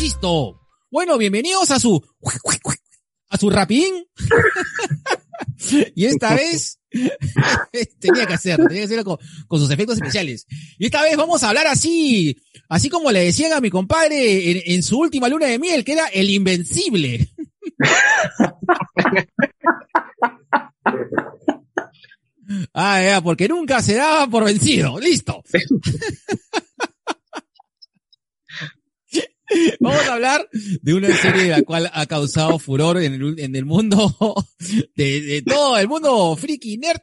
Listo. Bueno, bienvenidos a su a su rapidín. y esta vez tenía que hacer, tenía que hacerlo con, con, sus efectos especiales. Y esta vez vamos a hablar así, así como le decían a mi compadre en, en su última luna de miel, que era el invencible. ah, ya, porque nunca se daba por vencido. Listo. Vamos a hablar de una serie la cual ha causado furor en el, en el mundo, de, de, todo el mundo friki nerd,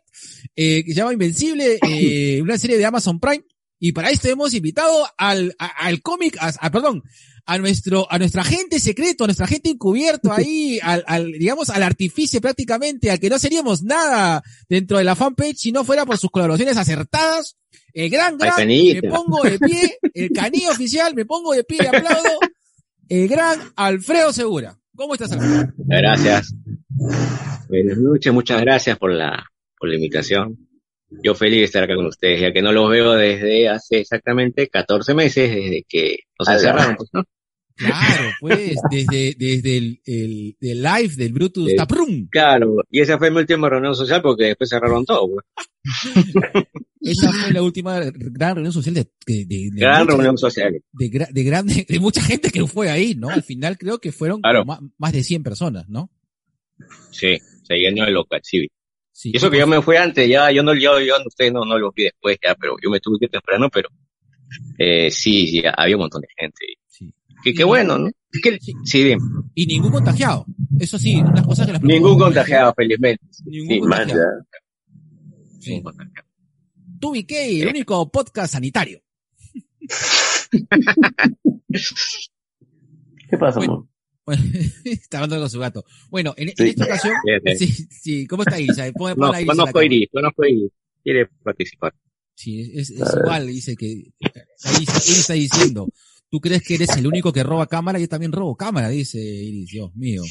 eh, que se llama Invencible, eh, una serie de Amazon Prime. Y para esto hemos invitado al, a, al cómic, a, a, perdón, a nuestro, a nuestra agente secreto, a nuestra agente encubierto ahí, al, al, digamos, al artificio prácticamente, al que no seríamos nada dentro de la fanpage si no fuera por sus colaboraciones acertadas el gran gran, me pongo de pie, el canillo oficial, me pongo de pie y aplaudo, el gran Alfredo Segura. ¿Cómo estás, Alfredo? Gracias. Buenas noches, muchas gracias por la, por la invitación. Yo feliz de estar acá con ustedes, ya que no los veo desde hace exactamente 14 meses, desde que nos encerraron, pues, ¿no? Claro, pues, desde, desde el, el, el live del Brutus Taprum. Claro, y esa fue mi última reunión social porque después cerraron todo, pues. Esa fue la última gran reunión social de, de, de, de Gran mucha- reunión social. de, de grande, de mucha gente que fue ahí, ¿no? Al final creo que fueron Claro. ma- más de 100 personas, ¿no? Sí, se llenó el local, sí. Sí. Y eso que yo me fui antes, ya, yo no, yo, yo, ustedes no, no los vi después, ya, pero yo me tuve que ir temprano, pero, eh, sí, sí, había un montón de gente. Sí. Que, qué bueno, ¿no? Es que, Sí. sí, bien. Y ningún contagiado. Eso sí, unas cosas que las Ningún contagiado, felizmente. Ningún Sí, contagiado. Sí. Ningún contagiado. Tú, el único podcast sanitario. ¿Qué pasa, Bueno. Bueno, está hablando con su gato. Bueno, en, esta ocasión, sí, sí, ¿cómo está Isa? Pon, pon No, Isa conozco a. Iris, conozco a Iris. Quiere participar. Sí, es, es igual, dice que, ahí está, Iris está diciendo, tú crees que eres el único que roba cámara, yo también robo cámara, dice Iris, Dios mío.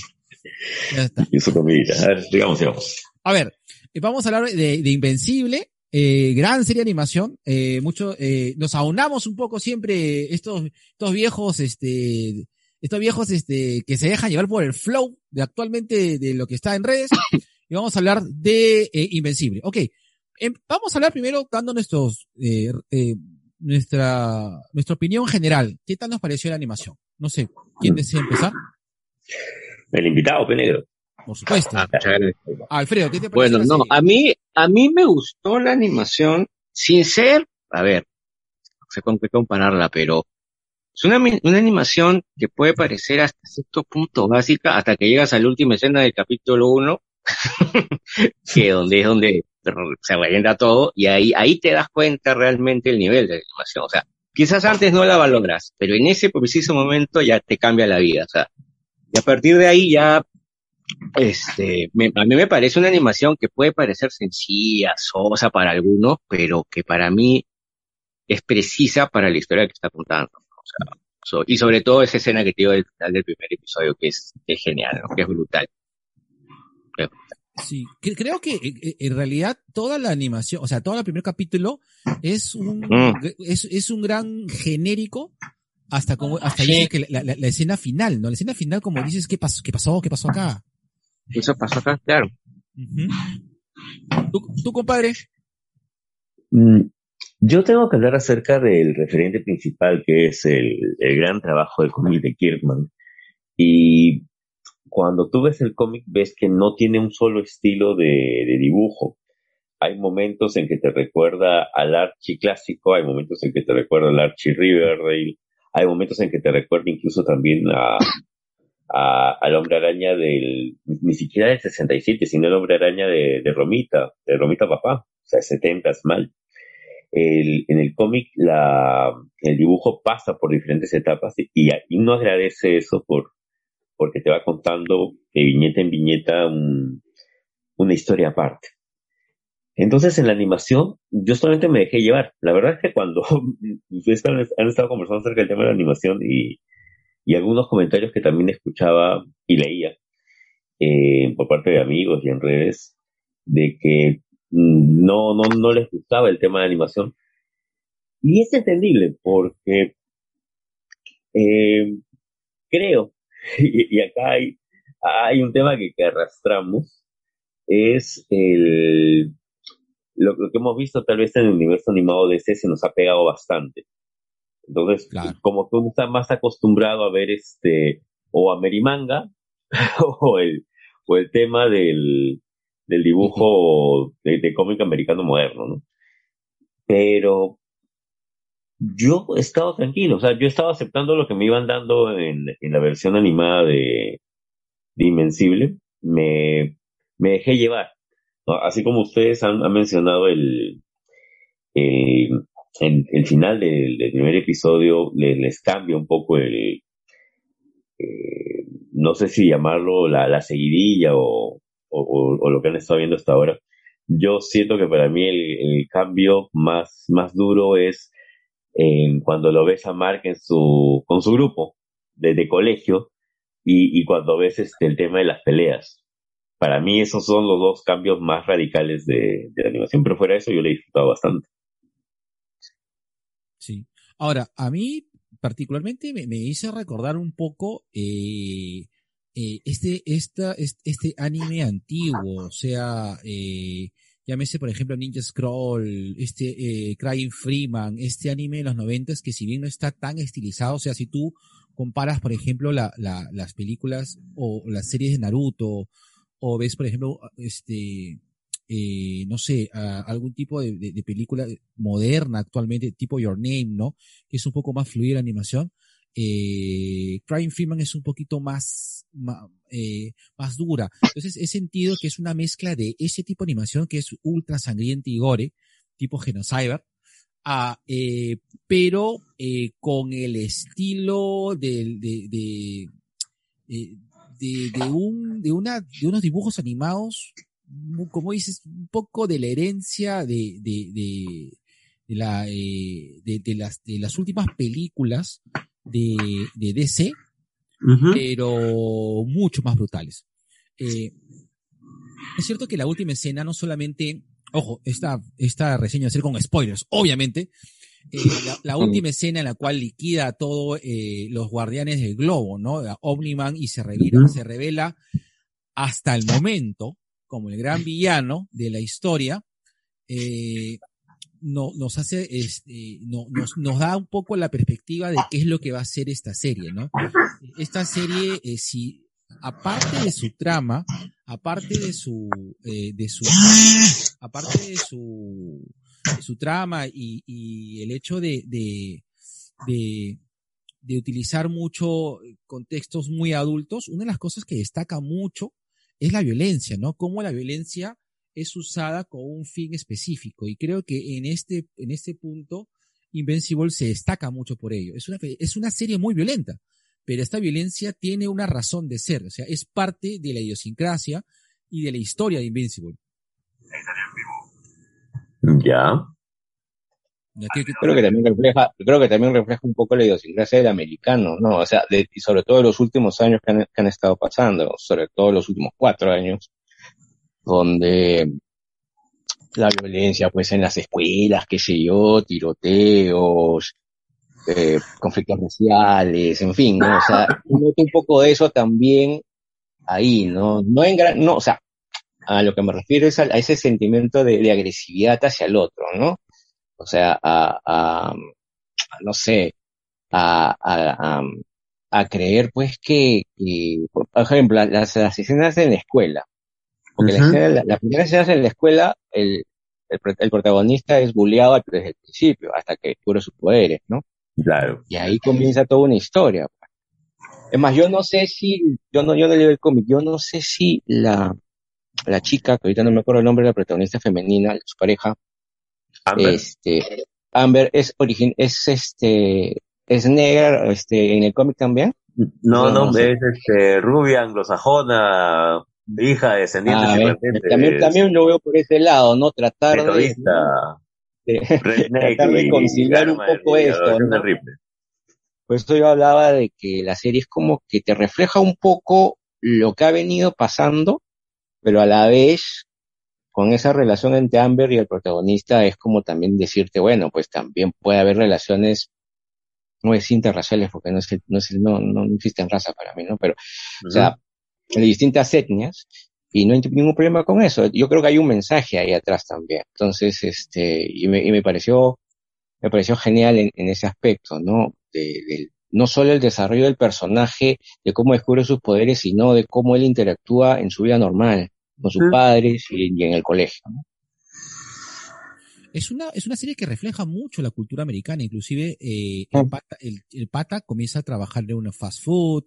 Ya está. Y su comidita. A ver, digamos, digamos. A ver, eh, vamos a hablar de, de Invencible, eh, gran serie de animación, eh, mucho, eh, nos aunamos un poco siempre estos, estos viejos, este, estos viejos, este, que se dejan llevar por el flow de actualmente de lo que está en redes, y vamos a hablar de eh, Invencible. Ok, em, vamos a hablar primero dando nuestros, eh, eh, nuestra, nuestra opinión general. ¿Qué tal nos pareció la animación? No sé, ¿quién desea empezar? El invitado, Penegro. Por supuesto. Ah. Alfredo, ¿qué te pareció? Bueno, no, a mí, a mí me gustó la animación sin ser, a ver, no sé con qué compararla, pero es una, una animación que puede parecer hasta cierto punto básica hasta que llegas a la última escena del capítulo 1, que donde es donde se revienta todo, y ahí, ahí te das cuenta realmente el nivel de animación. O sea, quizás antes no la valoras, pero en ese preciso momento ya te cambia la vida. O sea, y a partir de ahí ya este, me- a mí me parece una animación que puede parecer sencilla, sosa para algunos, pero que para mí es precisa para la historia que está contando. Y sobre todo esa escena que te digo del final del primer episodio, que es, que es genial, ¿no? que es brutal. Sí, cre- creo que eh, eh, en realidad toda la animación, o sea, todo el primer capítulo es un Mm. es, es un gran genérico hasta como hasta Sí. dice que la, la- la escena final, ¿no? La escena final como dices qué pasó, qué pasó, qué pasó acá. Eso pasó acá, claro. ¿Tú, tú, compadre? Mm, Yo tengo que hablar acerca del referente principal, que es el, el gran trabajo del cómic de Kirkman. Y cuando tú ves el cómic, ves que no tiene un solo estilo de, dibujo. Hay momentos en que te recuerda al Archie clásico, hay momentos en que te recuerda al Archie Riverdale, hay momentos en que te recuerda incluso también a, a- al hombre araña del, ni siquiera del 67, sino el hombre araña de, de Romita, de Romita Papá, o sea, 70 mal. El, en el cómic la, el dibujo pasa por diferentes etapas y, y uno agradece eso por, porque te va contando de viñeta en viñeta un- una historia aparte. Entonces en la animación yo solamente me dejé llevar. La verdad es que cuando ustedes han, estado conversando acerca del tema de la animación y, y algunos comentarios que también escuchaba y leía eh, por parte de amigos y en redes, de que no, no, no les gustaba el tema de animación. Y es entendible porque eh, creo, y, acá hay, hay un tema que, que arrastramos, es el lo, que hemos visto tal vez en el universo animado de ese se nos ha pegado bastante. Entonces, como que uno está más acostumbrado a ver este, o a Merimanga, o el, o el tema del, del dibujo de, cómic americano moderno, ¿no? Pero yo he estado tranquilo, o sea, yo estaba aceptando lo que me iban dando en, en la versión animada de, de Invencible, me, me dejé llevar. Así como ustedes han, mencionado el, el, el, final del, primer episodio, les, cambia un poco el, eh, no sé si llamarlo la, la seguidilla o, o, lo que han estado viendo hasta ahora. Yo siento que para mí el, cambio más, más duro es cuando lo ves a Mark en su, con su grupo de, de colegio y, cuando ves este, el tema de las peleas para mí esos son los dos cambios más radicales de, la animación, pero fuera de eso yo le he disfrutado bastante. Sí. Ahora, a mí particularmente me, hizo recordar un poco eh, eh, este, esta, este, anime antiguo, o sea, eh, llámese por ejemplo Ninja Scroll, este eh, Crying Freeman, este anime de los noventas que si bien no está tan estilizado, o sea, si tú comparas por ejemplo la, las películas o las series de Naruto o ves, por ejemplo, este, eh, no sé, algún tipo de, película moderna actualmente, tipo Your Name, ¿no? Que es un poco más fluida la animación. Eh, Crime Freeman es un poquito más, eh, más, dura. Entonces he sentido que es una mezcla de ese tipo de animación que es ultra sangriente y gore, tipo Genocyber, eh, pero eh, con el estilo de, de, de, de, de, un, de, una, de unos dibujos animados, como dices, un poco de la herencia de, de, de, de la, de las últimas películas de, de DC, pero mucho más brutales. Eh, es cierto que la última escena no solamente, ojo, esta, esta reseña va a ser con spoilers, obviamente, eh, la, última escena en la cual liquida a todos eh, los guardianes del globo, ¿no? Omniman y se revela, se revela hasta el momento como el gran villano de la historia, eh, no, nos hace, este, no, nos, nos da un poco la perspectiva de qué es lo que va a ser esta serie, ¿no? Esta serie, eh, si, aparte de su trama, aparte de su, eh, de su, aparte de su, su trama y, y el hecho de, de, de, de utilizar mucho contextos muy adultos, una de las cosas que destaca mucho es la violencia, ¿no? Cómo la violencia es usada con un fin específico. Y creo que en este, en este punto, Invincible se destaca mucho por ello. Es una, es una serie muy violenta, pero esta violencia tiene una razón de ser. O sea, es parte de la idiosincrasia y de la historia de Invincible. Ya. Creo que también refleja, creo que también refleja un poco la idiosincrasia del americano, ¿no? O sea, de, y sobre todo los últimos años que han, que han estado pasando, sobre todo los últimos cuatro años, donde la violencia, pues en las escuelas, qué sé yo, tiroteos, eh, conflictos raciales, en fin, ¿no? O sea, noto un poco de eso también ahí, ¿no? No en gran, no, o sea, a lo que me refiero es a, ese sentimiento de, agresividad hacia el otro, ¿no? O sea, a, a, no sé, a, a, a, creer pues que, que, por ejemplo, las, las escenas en la escuela, porque la, escena, la, primera escena en la escuela, el, el, el, protagonista es bulleado desde el principio, hasta que descubre sus poderes, ¿no? Claro. Y ahí comienza toda una historia. Es más, yo no sé si, yo no, yo no leo el cómic, yo no sé si la, la chica, que ahorita no me acuerdo el nombre de la protagonista femenina, su pareja, Amber. este, Amber es origen, es este, es negra, este, en el cómic también. No, no, es este, rubia, anglosajona. Hija descendiente Ah, de también, también lo veo por ese lado, ¿no? Tratar de, metodista, de- tratar de conciliar un poco esto, ¿no? Por eso yo hablaba de que la serie es como que te refleja un poco lo que ha venido pasando, pero a la vez, con esa relación entre Amber y el protagonista, es como también decirte, bueno, pues también puede haber relaciones, no es interraciales, porque no es, no es, no, no existen razas para mí, ¿no? Pero, o sea, de distintas etnias, y no hay ningún problema con eso. Yo creo que hay un mensaje ahí atrás también. Entonces, este, y me, y me pareció, me pareció genial en, en ese aspecto, ¿no? De, del- no solo el desarrollo del personaje, de cómo descubre sus poderes, sino de cómo él interactúa en su vida normal, con sus Ujú. padres y, y en el colegio. ¿no? Es una, es una serie que refleja mucho la cultura americana, inclusive eh, el, pata, el, el pata comienza a trabajar en una fast food,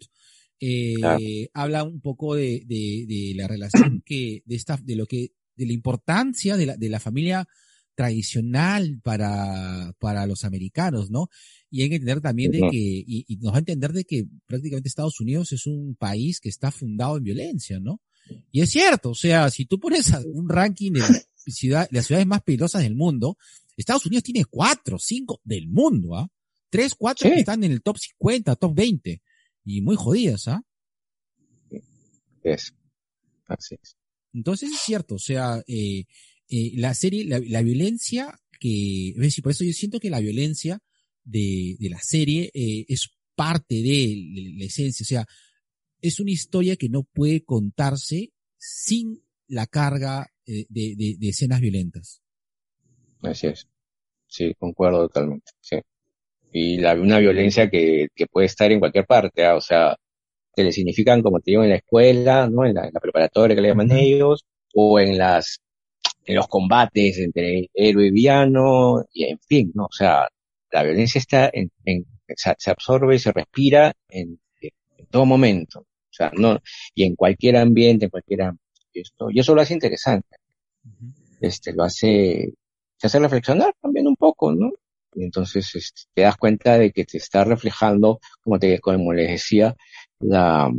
eh, Claro. habla un poco de, de, de la relación que, de esta, de lo que, de la importancia de la, de la familia tradicional para, para los americanos, ¿no? Y hay que entender también de que, y, y nos va a entender de que prácticamente Estados Unidos es un país que está fundado en violencia, ¿no? Y es cierto, o sea, si tú pones un ranking de la ciudad, las ciudades más peligrosas del mundo, Estados Unidos tiene cuatro, cinco del mundo, ¿ah? Tres, cuatro Sí. que están en el top 50, top 20. Y muy jodidas, ¿ah? Es, así es. Entonces es cierto, o sea, eh, eh, la serie, la, la violencia que, es decir, por eso yo siento que la violencia de, de la serie eh, es parte de la esencia, o sea, es una historia que no puede contarse sin la carga eh, de, de, de escenas violentas. Así es. Sí, concuerdo totalmente. Sí. Y la, una violencia que, que puede estar en cualquier parte, ¿ah? o sea, que le significan, como te digo, en la escuela, ¿no? En la, en la preparatoria que le llaman ellos, o en las, en los combates entre héroe y villano, y en fin, ¿no? O sea, la violencia está en, en se, se absorbe y se respira en, en todo momento. O sea, no, y en cualquier ambiente, en cualquier ámbito. Y esto, y eso lo hace interesante. Este, lo hace, te hace reflexionar también un poco, ¿no? Entonces este, te das cuenta de que te está reflejando, como te, como les decía, la,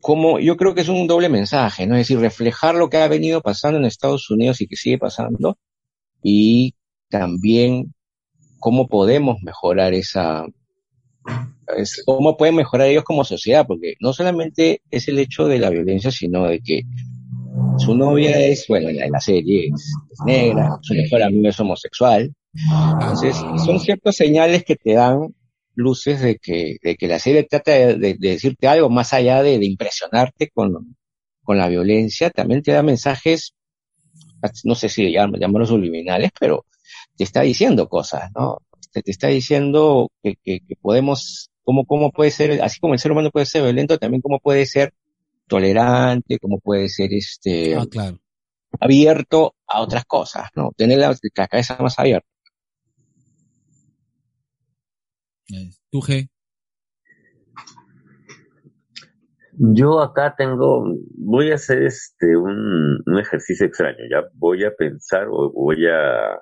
como yo creo que es un doble mensaje, ¿no? Es decir, reflejar lo que ha venido pasando en Estados Unidos y que sigue pasando, y también cómo podemos mejorar esa, es, cómo pueden mejorar ellos como sociedad, porque no solamente es el hecho de la violencia, sino de que su novia es, bueno, en la, en la serie es, es negra, su mejor amigo es homosexual, entonces son ciertas señales que te dan luces de que, de que la serie trata de, de- de decirte algo más allá de, de impresionarte con, con la violencia, también te da mensajes, no sé si llam- llamarlos subliminales, pero te está diciendo cosas, ¿no? Te, te está diciendo que, que, que podemos, cómo, cómo puede ser, así como el ser humano puede ser violento, también cómo puede ser tolerante, cómo puede ser este Ah, claro. abierto a otras cosas, ¿no? Tener la, la cabeza más abierta. Eh, ¿Tú, G? Yo acá tengo, voy a hacer este un, un ejercicio extraño, ya voy a pensar o voy a,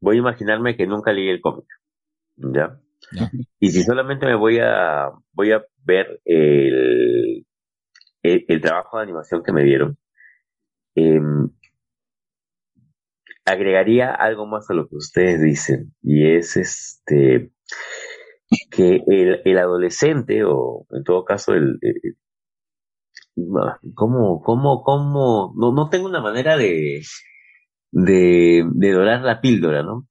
voy a imaginarme que nunca leí el cómic, ¿ya? Ya. Y si solamente me voy a, voy a ver el, el, el trabajo de animación que me dieron, em, agregaría algo más a lo que ustedes dicen, y es este, que el, el adolescente, o en todo caso el, el- ¿cómo, cómo, cómo? No, no tengo una manera de, de, de dorar la píldora, ¿no?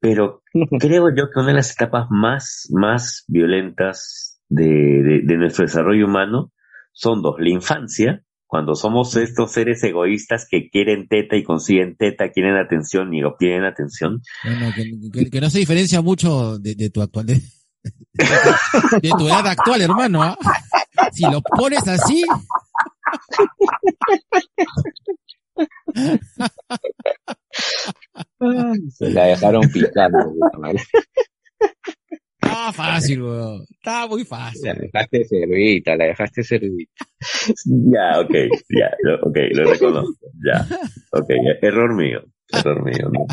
Pero creo yo que una de las etapas más, más violentas de, de, de nuestro desarrollo humano son dos. La infancia, cuando somos estos seres egoístas que quieren teta y consiguen teta, quieren atención y obtienen atención. Bueno, que, que- que no se diferencia mucho de, de tu actual, de, de tu edad actual, hermano, ¿ah? Si lo pones así, Se la dejaron picando. está fácil, weón. Está muy fácil. La dejaste servita, la dejaste servita. Ya, ok, ya, ok, lo reconozco, ya, ok, error mío, error mío, ¿no?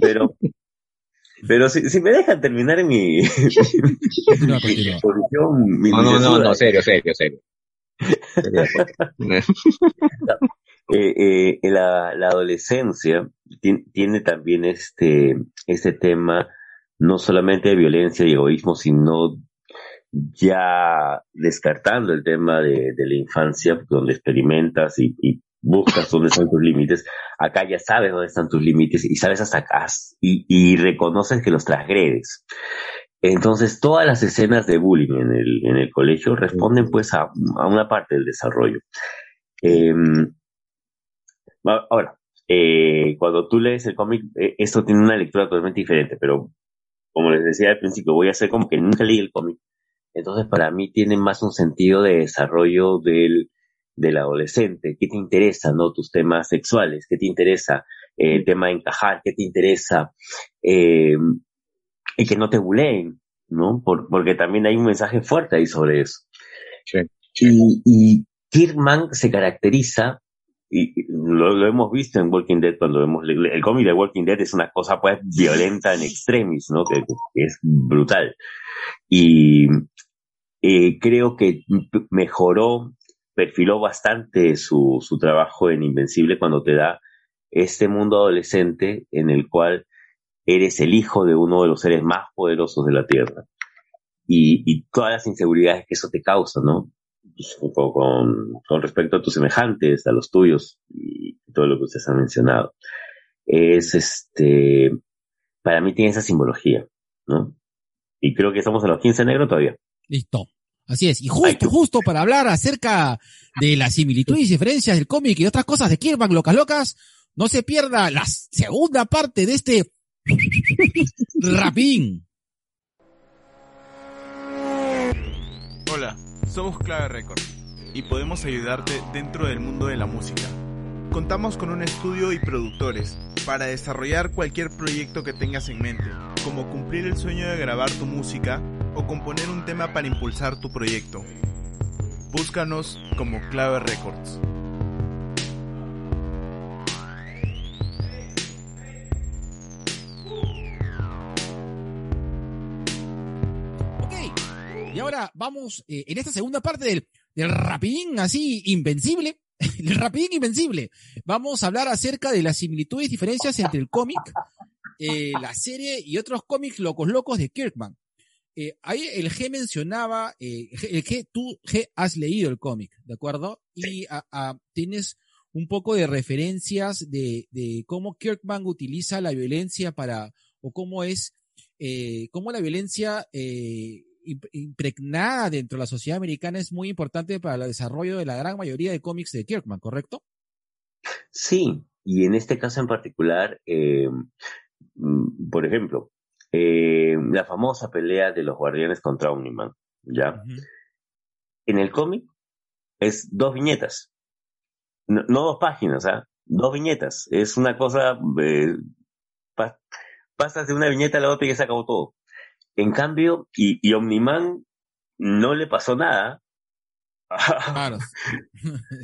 Pero, pero si, si me dejan terminar mi, Continúa, mi posición, mi, No, no, no, no, serio, serio, serio. eh, eh, la, la, adolescencia tiene también este, este tema no solamente de violencia y egoísmo, sino ya descartando el tema de, de la infancia, donde experimentas y, y, buscas dónde están tus límites, acá ya sabes dónde están tus límites y sabes hasta acá y, y reconoces que los transgredes. Entonces, todas las escenas de bullying en el, en el colegio responden pues a, a una parte del desarrollo. Eh, ahora, eh, cuando tú lees el cómic, eh, esto tiene una lectura totalmente diferente, pero como les decía al principio, voy a hacer como que nunca leí el cómic. Entonces, para mí tiene más un sentido de desarrollo del, del adolescente. ¿Qué te interesa, no? Tus temas sexuales. ¿Qué te interesa? Eh, el tema de encajar. ¿Qué te interesa? Eh, y que no te buleen, ¿no? Por, porque también hay un mensaje fuerte ahí sobre eso. Sí, Y, y Kirkman se caracteriza, y lo, lo, hemos visto en Walking Dead cuando vemos el cómic de Walking Dead es una cosa pues violenta en extremis, ¿no? Que, que es brutal. Y eh, creo que mejoró, perfiló bastante su, su trabajo en Invencible cuando te da este mundo adolescente en el cual eres el hijo de uno de los seres más poderosos de la Tierra. Y, todas las inseguridades que eso te causa, ¿no? Pues, con, con, respecto a tus semejantes, a los tuyos y todo lo que ustedes han mencionado. Es este, para mí tiene esa simbología, ¿no? Y creo que estamos en los 15 negros todavía. Listo. Así es. Y justo, justo para hablar acerca de las similitudes y diferencias del cómic y otras cosas de Kirkman, locas locas, no se pierda la segunda parte de este Rapín. Hola, somos Clave Record y podemos ayudarte dentro del mundo de la música. Contamos con un estudio y productores para desarrollar cualquier proyecto que tengas en mente, como cumplir el sueño de grabar tu música o componer un tema para impulsar tu proyecto. Búscanos como Clave Records. Y ahora vamos eh, en esta segunda parte del, del rapidín así invencible. el rapidín invencible. Vamos a hablar acerca de las similitudes y diferencias entre el cómic, eh, la serie y otros cómics locos locos de Kirkman. Eh, ahí el G mencionaba, eh, el G, tú G has leído el cómic, ¿de acuerdo? Y a, a, tienes un poco de referencias de, de, cómo Kirkman utiliza la violencia para, o cómo es, eh, cómo la violencia impregnada dentro de la sociedad americana es muy importante para el desarrollo de la gran mayoría de cómics de Kirkman, ¿correcto? Sí, y en este caso en particular, eh, por ejemplo, eh, la famosa pelea de los guardianes contra Omniman, ¿ya? Uh -huh. En el cómic es dos viñetas, no, no dos páginas, ¿ah? ¿eh? Dos viñetas. Es una cosa, eh, pa pasas de una viñeta a la otra y ya se acabó todo. En cambio, y, y Omniman no le pasó nada. Claro.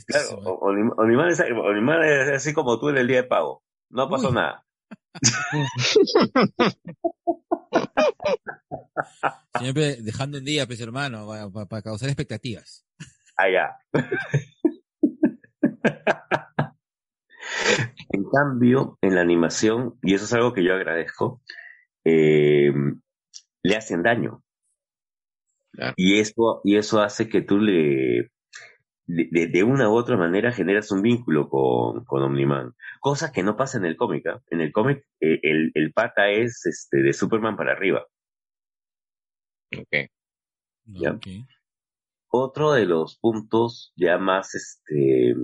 claro Omniman, es, Omniman es así como tú en el día de pago. No pasó Uy. nada. Siempre dejando en día, pues hermano, para, para causar expectativas. Allá. en cambio, en la animación, y eso es algo que yo agradezco, eh, le hacen daño. Claro. Y eso, y eso hace que tú le, de, de, una u otra manera generas un vínculo con, con Omniman. Cosa que no pasa en el cómic. ¿eh? En el cómic, eh, el, el, pata es este, de Superman para arriba. Okay. ¿Ya? Okay. Otro de los puntos ya más, este,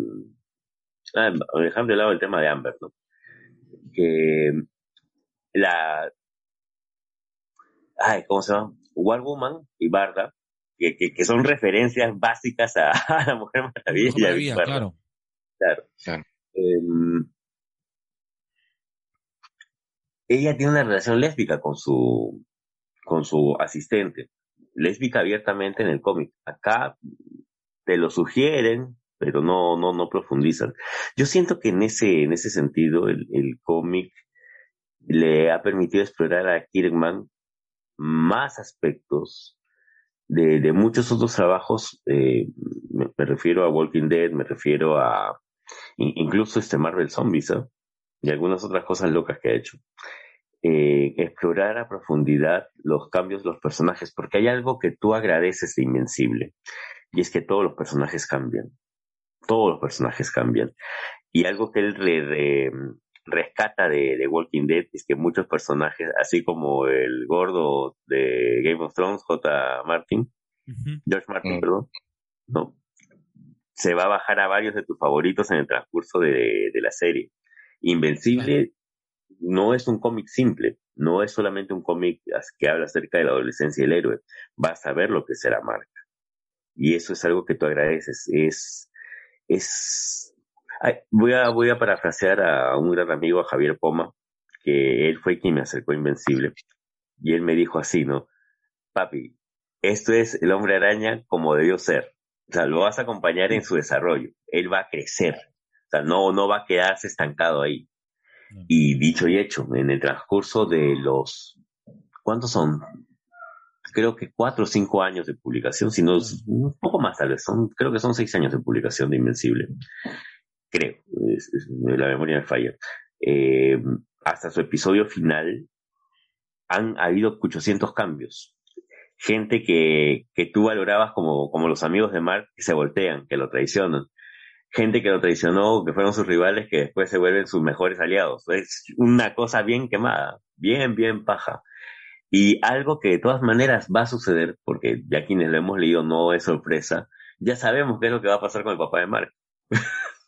ah, dejando de lado el tema de Amber, ¿no? Que la, ay, ¿cómo se llama? War Woman y Barda, que, que, que son referencias básicas a, a la Mujer Maravilla. Maravilla claro. Claro. claro. Eh, ella tiene una relación lésbica con su, con su asistente. Lésbica abiertamente en el cómic. Acá te lo sugieren, pero no, no, no profundizan. Yo siento que en ese, en ese sentido, el, el cómic le ha permitido explorar a Kirkman más aspectos de, de muchos otros trabajos, eh, me, me refiero a Walking Dead, me refiero a in- incluso este Marvel Zombies, ¿ah? y algunas otras cosas locas que ha hecho. Eh, explorar a profundidad los cambios de los personajes, porque hay algo que tú agradeces de Invencible, y es que todos los personajes cambian. Todos los personajes cambian. Y algo que él re- rescata de, de Walking Dead es que muchos personajes, así como el gordo de Game of Thrones, J. Martin. George Martin, perdón, ¿no? Se va a bajar a varios de tus favoritos en el transcurso de, de la serie. Invencible no es un cómic simple, no es solamente un cómic que habla acerca de la adolescencia del héroe. Vas a ver lo que será Mark. Y eso es algo que tú agradeces. Es, es, Ay, voy a, voy a parafrasear a un gran amigo, a Javier Poma, que él fue quien me acercó a Invencible. Y él me dijo así, ¿no? Papi, esto es el hombre araña como debió ser. O sea, lo vas a acompañar en su desarrollo. Él va a crecer. O sea, no, no va a quedarse estancado ahí. Y dicho y hecho, en el transcurso de los, ¿cuántos son? Creo que cuatro o cinco años de publicación, si no, un poco más tal vez, son, creo que son seis años de publicación de Invencible. Creo, es- es- la memoria me falla. Eh, hasta su episodio final han habido 800 cambios. Gente que, que tú valorabas como, como los amigos de Mark que se voltean, que lo traicionan. Gente que lo traicionó, que fueron sus rivales, que después se vuelven sus mejores aliados. Es una cosa bien quemada, bien, bien paja. Y algo que de todas maneras va a suceder, porque ya quienes lo hemos leído no es sorpresa, ya sabemos qué es lo que va a pasar con el papá de Mark.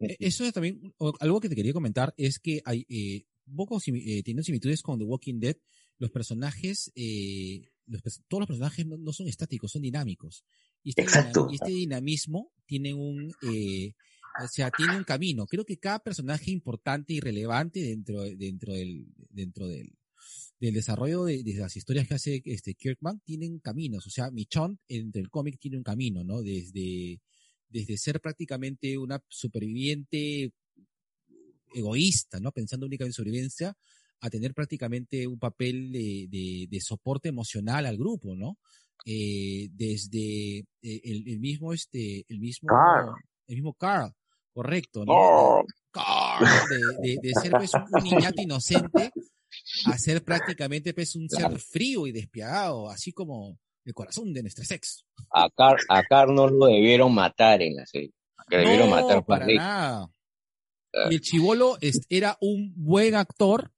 Eh, Eso es también algo que te quería comentar es que hay eh, poco eh, teniendo similitudes con The Walking Dead, los personajes, eh, los todos los personajes no, no son estáticos, son dinámicos. Y este, Exacto. y este dinamismo tiene un, eh, o sea, tiene un camino. Creo que cada personaje importante y relevante dentro, dentro del, dentro del, del desarrollo de, de las historias que hace este Kirkman tienen caminos. O sea, Michonne entre el cómic tiene un camino, ¿no? Desde, desde ser prácticamente una superviviente egoísta, ¿no? Pensando únicamente en sobrevivencia, a tener prácticamente un papel de, de, de soporte emocional al grupo, ¿no? Eh, desde eh, el, el mismo, este, el mismo, Carl. el mismo Carl, correcto, ¿no? Oh, Carl, de, de, de ser pues un, un niñato inocente a ser prácticamente pues un ser frío y despiadado, así como el corazón de nuestro sexo. A Car, a Car no lo debieron matar en la serie. Que debieron no, matar por para nada. Ah. Y el chivolo era un buen actor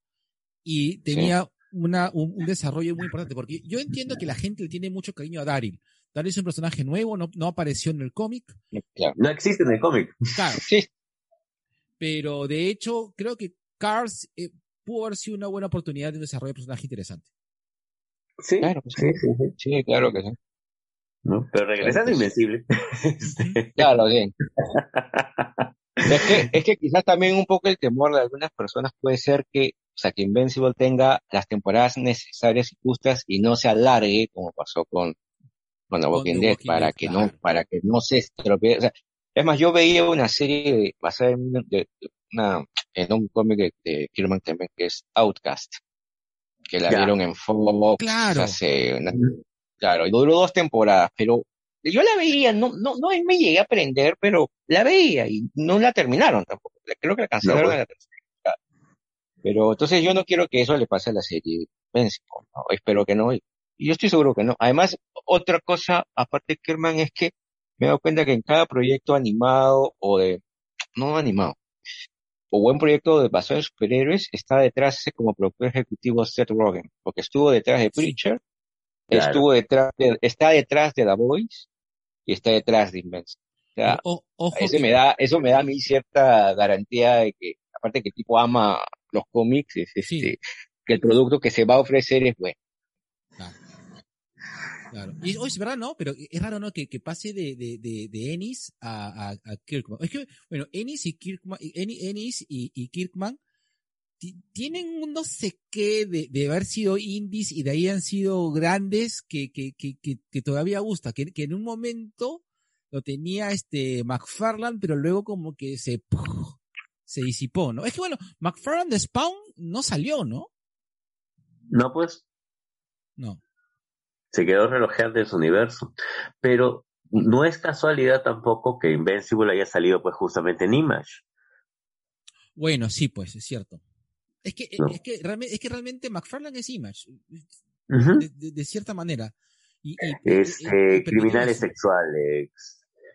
y tenía una, un, un desarrollo muy importante, porque yo entiendo que la gente le tiene mucho cariño a Daryl. Daryl es un personaje nuevo, no, no apareció en el cómic, Claro. no existe en el cómic. claro, Sí, pero de hecho creo que Cars eh, pudo haber sido una buena oportunidad de un desarrollo de personaje interesante. Sí, Claro, sí, sí, sí. sí, claro que sí. ¿no? Pero regresando a Invencible. Este, Claro, sí. Es que, es que quizás también un poco el temor de algunas personas puede ser que, o sea, que Invincible tenga las temporadas necesarias y justas y no se alargue como pasó con, con The Con Walking The Dead, Walking para Dead, que claro. no, para que no se estropee. O sea, es más, yo veía una serie de- basada en, un- de- una, en un cómic de, de Kirkman también que es Outcast, que la Ya. vieron en Fox Claro. hace una- claro, duró dos temporadas, pero yo la veía, no, no, no me llegué a aprender, pero la veía y no la terminaron tampoco. Creo que la cancelaron No, pues. en la tercera. temporada. Pero entonces yo no quiero que eso le pase a la serie ¿no? Espero que no. Y yo estoy seguro que no. Además, otra cosa, aparte de Kerman, es que me he dado cuenta que en cada proyecto animado o de, no animado, o buen proyecto de basado en superhéroes, está detrás como productor ejecutivo Seth Rogen, porque estuvo detrás de. Preacher, Claro. estuvo detrás de, está detrás de The Voice y está detrás de Invincible. O sea, O- ojo eso que- me da, eso me da a mí cierta garantía de que, aparte que el tipo ama los cómics, es Sí. este, que el producto que se va a ofrecer es bueno. Claro. Y hoy es verdad, ¿no? Pero es raro, ¿no? Que, que pase de, de, de, de Ennis a, a, a Kirkman. Es que, bueno, Ennis y Kirkman, Ennis, Ennis y, y Kirkman ti- tienen un no sé qué de, de haber sido indies y de ahí han sido grandes que, que, que, que, que todavía gusta. Que, que en un momento lo tenía este McFarland, pero luego como que se, se disipó, ¿no? Es que bueno, McFarland de Spawn no salió, ¿no? No, pues, No. Se quedó relojeando en su universo. Pero no es casualidad tampoco que Invincible haya salido pues justamente en Image. Bueno, sí, pues, es cierto. Es que, No. es que, realmente, es que realmente McFarlane es Image, de, de- de cierta manera. Y, y- Este, y- y criminales sexuales,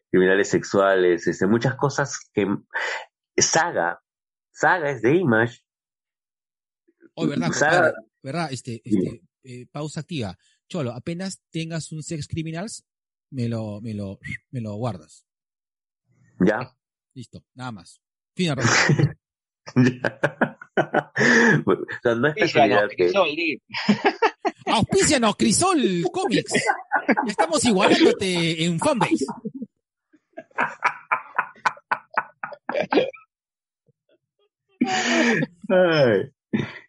criminales sexuales, este, muchas cosas que Saga, Saga es de Image, Oh, verdad, Saga- verdad, este, este, eh, pausa activa. Cholo, apenas tengas un Sex Criminals, me lo, me lo, me lo guardas. ya, Listo, nada más. Fin de razón. Bueno, o sea, no es casualidad que, Crisol. Auspícianos, Crisol Comics. Estamos igualándote en fanbase. Ay,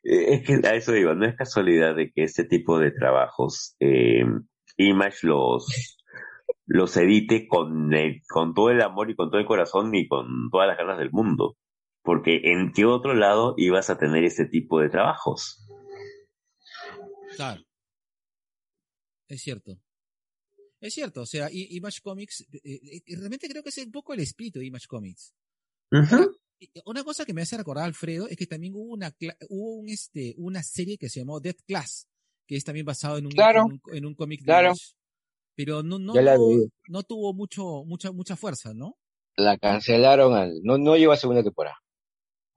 es que a eso digo, no es casualidad de que este tipo de trabajos eh, Image los los edite con el- con todo el amor y con todo el corazón y con todas las ganas del mundo, porque en qué otro lado ibas a tener este tipo de trabajos. Claro. Es cierto. Es cierto, o sea, Image Comics, eh, eh, realmente creo que es un poco el espíritu de Image Comics. Y Una cosa que me hace recordar Alfredo es que también hubo una cla- hubo un este una serie que se llamó Death Class, que es también basado en un Claro. en un, en un cómic de Claro. Pero no no la no, tuvo mucho mucha mucha fuerza, ¿no? La cancelaron al, no, no llegó a segunda temporada.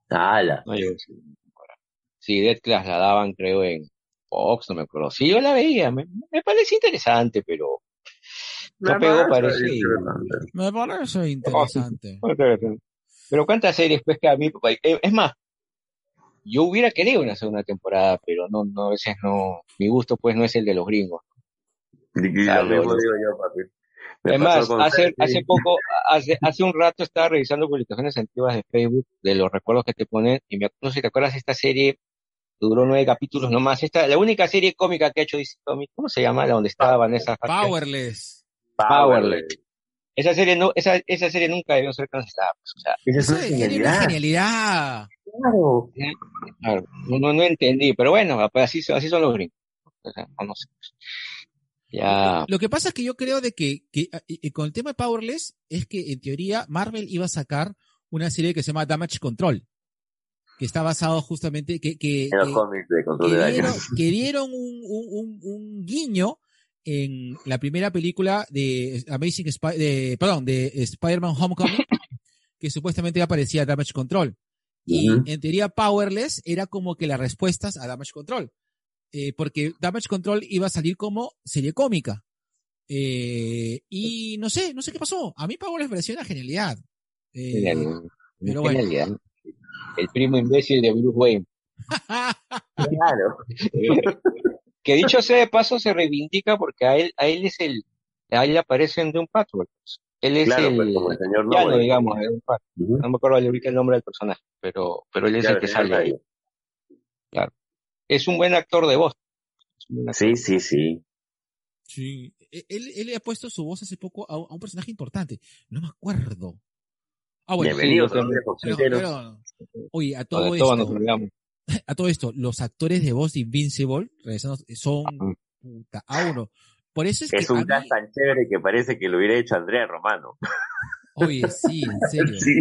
Ala. No llegó a segunda temporada. Sí, Dead Class la daban, creo, en Fox, no me acuerdo. Sí, yo la veía, me, me parece interesante, pero no pegó, parece. Me parece interesante. Pero cuántas series, pues, que a mí, eh, es más, yo hubiera querido una segunda temporada, pero no, no, a veces no, mi gusto, pues, no es el de los gringos. Y lo Claro, mismo lo- digo yo, papi. Me Es pasó más, con hace, hace poco, hace, hace un rato estaba revisando publicaciones antiguas de Facebook de los recuerdos que te ponen, y me, no sé si te acuerdas de esta serie, duró nueve capítulos nomás, esta, la única serie cómica que ha hecho DC Comics, ¿cómo se llama? La donde estaba Vanessa. Powerless. Powerless. Esa serie no, esa, esa serie nunca debió ser cancelada, pues, o sea, Esa es una genialidad. genialidad. Claro. claro, no, no, no entendí, pero bueno, pues así, son- así son los gringos. O sea, no, sé. Ya, Lo que pasa es que yo creo de que, que ah, y- y con el tema de Powerless es que en teoría Marvel iba a sacar una serie que se llama Damage Control, que está basado justamente que que, En los que- cómics de control que de dieron, dieron un, un, un, un guiño en la primera película de Amazing Spy- de, perdón, de Spider-Man Homecoming, que supuestamente aparecía Damage Control. Y en teoría Powerless era como que las respuestas a Damage Control. Eh, porque Damage Control iba a salir como serie cómica. Eh, y no sé, no sé qué pasó. A mí Powerless me pareció una genialidad. Eh, genialidad. pero bueno. El primo imbécil de Bruce Wayne. Claro. que dicho sea de paso se reivindica porque a él, a él es el, a él le aparecen de un Patrol. Él es Claro, el como el señor digamos, de un. No me acuerdo ahorita el nombre del personaje, pero, pero él es Claro, el que sale ahí. Nolan. Es un buen actor de voz. Actor. Sí, sí, sí. Sí, E- él, él le ha puesto su voz hace poco a, un- a un personaje importante. No me acuerdo. Ah, bueno, Bienvenidos sí, a los pero- pero- oye, a todo nos esto, olvidamos. A todo esto, los actores de voz de Invincible, regresando, son puta, a uno. Por eso es, Es que un mí- cast tan chévere que parece que lo hubiera hecho Andrea Romano. oye, sí, en serio. Sí.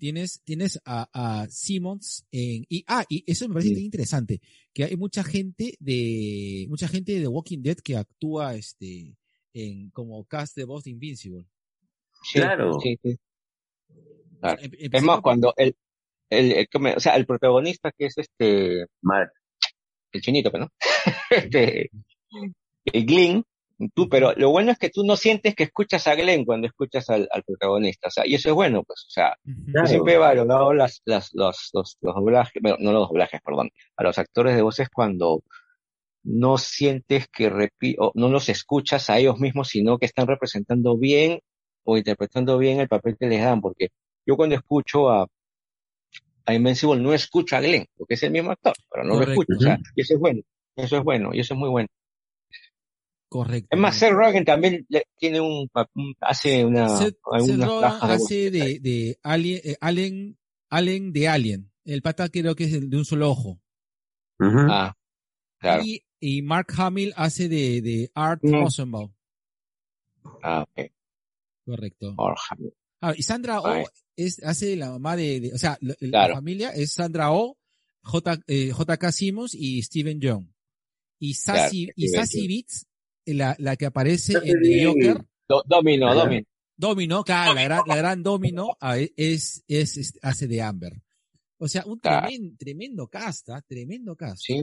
Tienes, tienes a, a Simmons en, y, ah, y eso me parece Sí. interesante, que hay mucha gente de, mucha gente de The Walking Dead que actúa, este, en, como cast de voz de Invincible. Sí, Claro. sí, sí. Claro. Em- Es más, cuando el, el, el que me- o sea, el protagonista que es este, el chinito, pues, ¿no? este, el Glenn, tú, pero lo bueno es que tú no sientes que escuchas a Glenn cuando escuchas al, al protagonista, o sea, y eso es bueno, pues, o sea. Claro. yo siempre he valorado las, las, los, los, los doblajes, bueno, no los doblajes, perdón, a los actores de voces cuando no sientes que repi o no los escuchas a ellos mismos, sino que están representando bien o interpretando bien el papel que les dan, porque yo cuando escucho a, a Invincible no escucho a Glenn, porque es el mismo actor, pero no Correcto. lo escucho, o sea, y eso es bueno, eso es bueno, y eso es muy bueno. Correcto. Es más, Seth Rogen también le- tiene un, hace una, Seth, Seth Rogen hace de, de Alien, eh, Allen, Allen de Alien. El pata creo que es el de un solo ojo. Ah, claro. Y y Mark Hamill hace de, de Art Mm. Rosenbaum. Ah, ok. Correcto. Orham. Ah, y Sandra Oh Ay. es, hace la mamá de, de- o sea, la, familia es Sandra Oh, J, eh, JK Simmons y Steven Young. Y Sassy, Claro, y Sassy. Beats, la, la que aparece en The. Joker, Do- domino, domino. Domino, claro, la gran, la gran Domino ah, es, es, es- hace de Amber. O sea, un Claro. tremen- tremendo cast, ¿ah? tremendo cast. Sí,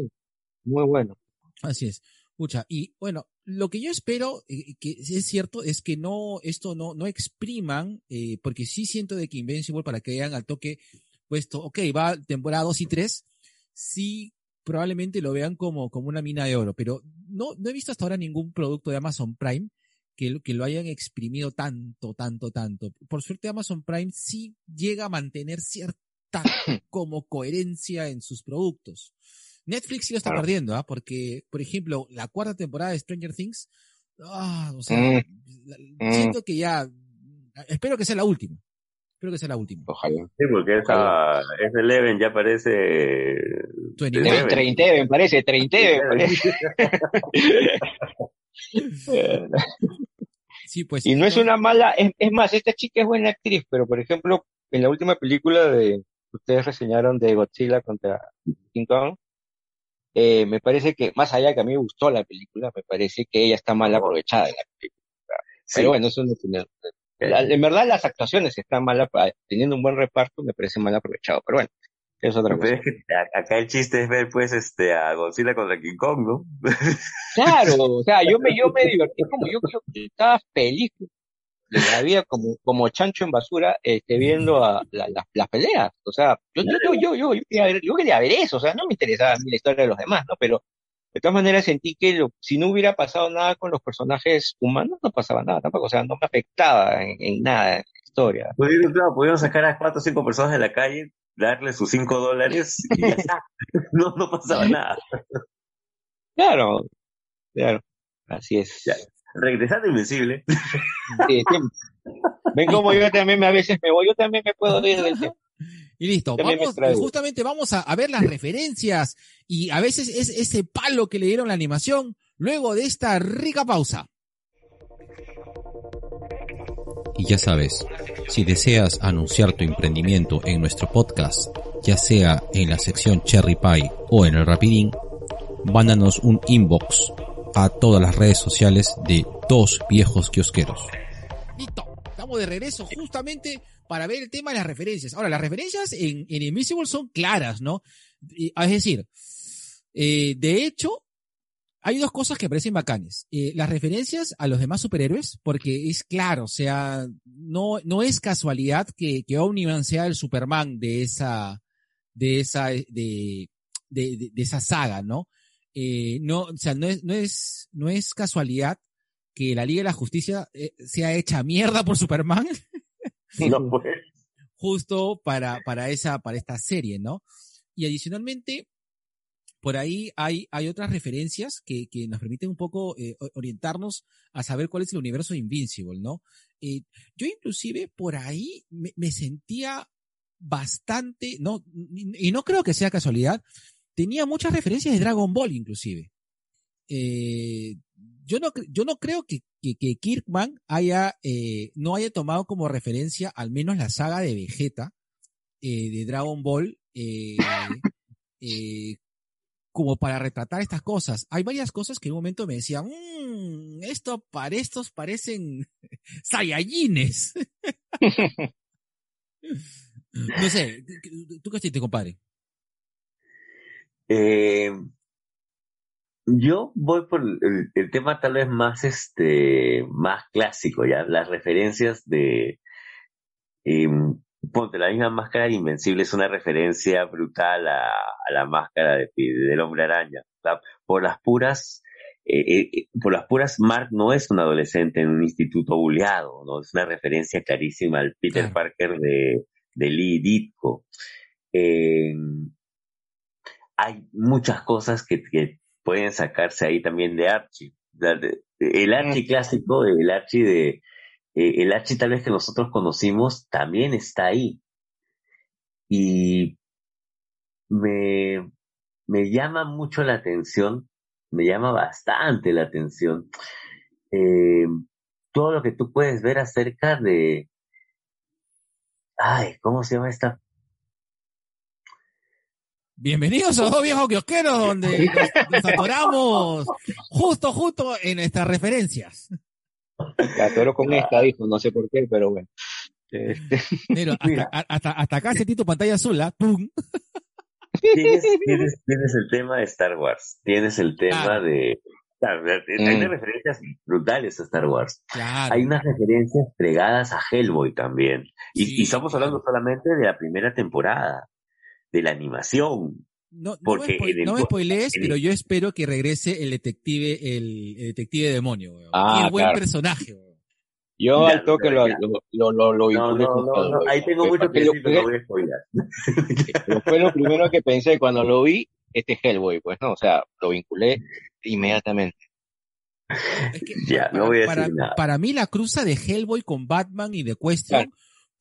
muy bueno. Así es. Escucha, y bueno, lo que yo espero, eh, que es cierto, es que no, esto no, no expriman, eh, porque sí siento de que Invincible, para que vean al toque puesto, ok, va temporada 2 y 3, sí probablemente lo vean como, como una mina de oro, pero no, no he visto hasta ahora ningún producto de Amazon Prime que, lo- que lo hayan exprimido tanto, tanto, tanto. Por suerte Amazon Prime sí llega a mantener cierta como coherencia en sus productos. Netflix sí lo está Claro. perdiendo, ¿ah? Porque, por ejemplo, la cuarta temporada de Stranger Things, ah, o sea, Mm. la- Mm. siento que ya, espero que sea la última. Espero que sea la última. Ojalá. Sí, porque esa, ese Eleven ya parece... 21. Eleven. Treinte, me parece, treinte, me parece. Sí, pues. Y no es una mala, es, es más, esta chica es buena actriz, pero por ejemplo, en la última película de que ustedes reseñaron de Godzilla contra King Kong, eh, me parece que, más allá que a mí me gustó la película, me parece que ella está mal aprovechada en la película. Sí. Pero bueno, eso es opinión. La- en verdad las actuaciones están mal, apa- teniendo un buen reparto, me parece mal aprovechado, pero bueno, es otra Pero cosa. acá el chiste es ver pues este a Godzilla contra King Kong, ¿no? Claro, o sea, yo me, yo me divertí, como yo, yo estaba feliz de la vida como, como chancho en basura, este, viendo a la- la- las peleas. O sea, yo, yo, yo, yo, quería ver, yo quería ver eso, o sea, no me interesaba la historia de los demás, ¿no? Pero de todas maneras sentí que lo- si no hubiera pasado nada con los personajes humanos, no pasaba nada tampoco, o sea, no me afectaba en, en nada en la historia. Pudieron, claro, pudieron sacar a cuatro o cinco personas de la calle, darle sus cinco dólares y ya está. No, no pasaba nada. Claro, claro, así es. Ya. Regresando Invencible. Sí, sí. Ven como yo también me- a veces me voy, yo también me puedo ir del tema. Y listo, También vamos, justamente vamos a, a ver las referencias y a veces es ese palo que le dieron la animación luego de esta rica pausa. Y ya sabes, si deseas anunciar tu emprendimiento en nuestro podcast, ya sea en la sección Cherry Pie o en el Rapidín, mándanos un inbox a todas las redes sociales de Dos Viejos Kiosqueros. Listo, estamos de regreso justamente para ver el tema de las referencias. Ahora, las referencias en, Invisible son claras, ¿no? Y- Es decir, eh, de hecho, hay dos cosas que parecen bacanes. Eh, las referencias a los demás superhéroes, porque es claro, o sea, no, no es casualidad que, que Omniman sea el Superman de esa, de esa, de- de esa saga, ¿no? Eh, no, o sea, no es, no es, no es casualidad que la Liga de la Justicia eh, sea hecha mierda por Superman No, pues. justo para, para esa, para esta serie, ¿no? Y adicionalmente, por ahí hay, hay otras referencias que, que nos permiten un poco eh, orientarnos a saber cuál es el universo de Invincible, ¿no? Eh, yo inclusive por ahí me, me sentía bastante, no, y y no creo que sea casualidad, tenía muchas referencias de Dragon Ball inclusive. Eh, yo no, yo no creo que, que, que Kirkman haya, eh, no haya tomado como referencia al menos la saga de Vegeta, eh, de Dragon Ball, como para retratar estas cosas. Hay varias cosas que en un momento me decían, mmm, esto para estos parecen Saiyajines. no sé, ¿tú qué te compadre? Eh, yo voy por el, el tema tal vez más este más clásico ya las referencias de eh, ponte la misma máscara de invencible es una referencia brutal a, a la máscara de, del hombre araña por las puras eh, eh, por las puras Mark no es un adolescente en un instituto buleado no es una referencia clarísima al Peter Claro. Parker de, de Lee Ditko. Eh, hay muchas cosas que, que pueden sacarse ahí también de Archie. La- de- El Archie clásico, el Archie de, eh, el Archie tal vez que nosotros conocimos también está ahí. Y me, me llama mucho la atención me llama bastante la atención. Eh, todo lo que tú puedes ver acerca de... Ay, ¿cómo se llama esta Bienvenidos a los dos viejos kiosqueros donde nos, nos atoramos justo, justo en nuestras referencias. Me atoro con esta, dijo, no sé por qué, pero bueno. Este, Pero hasta, Mira. hasta, hasta acá sentí tu pantalla azul, ¿ah? ¡Pum! tienes, tienes, tienes el tema de Star Wars, tienes el tema Claro. de... claro, Hay Mm. referencias brutales a Star Wars. Claro. Hay unas referencias fregadas a Hellboy también. Y, Sí, y estamos hablando solamente de la primera temporada, de la animación. No, no, porque el no me spoilees, el- pero yo espero que regrese el detective, el, el detective demonio, weón. Ah, Qué buen claro. personaje, weón. yo Ya, al toque lo, ya. lo, lo, lo, lo No, vinculé no, no, ahí tengo mucho que decir, pero voy a spoiler. fue lo primero que pensé cuando lo vi, este Hellboy, pues no, o sea, lo vinculé inmediatamente. Es que Ya, para, no voy a para- decir nada. para mí la cruza de Hellboy con Batman y de Question, Claro.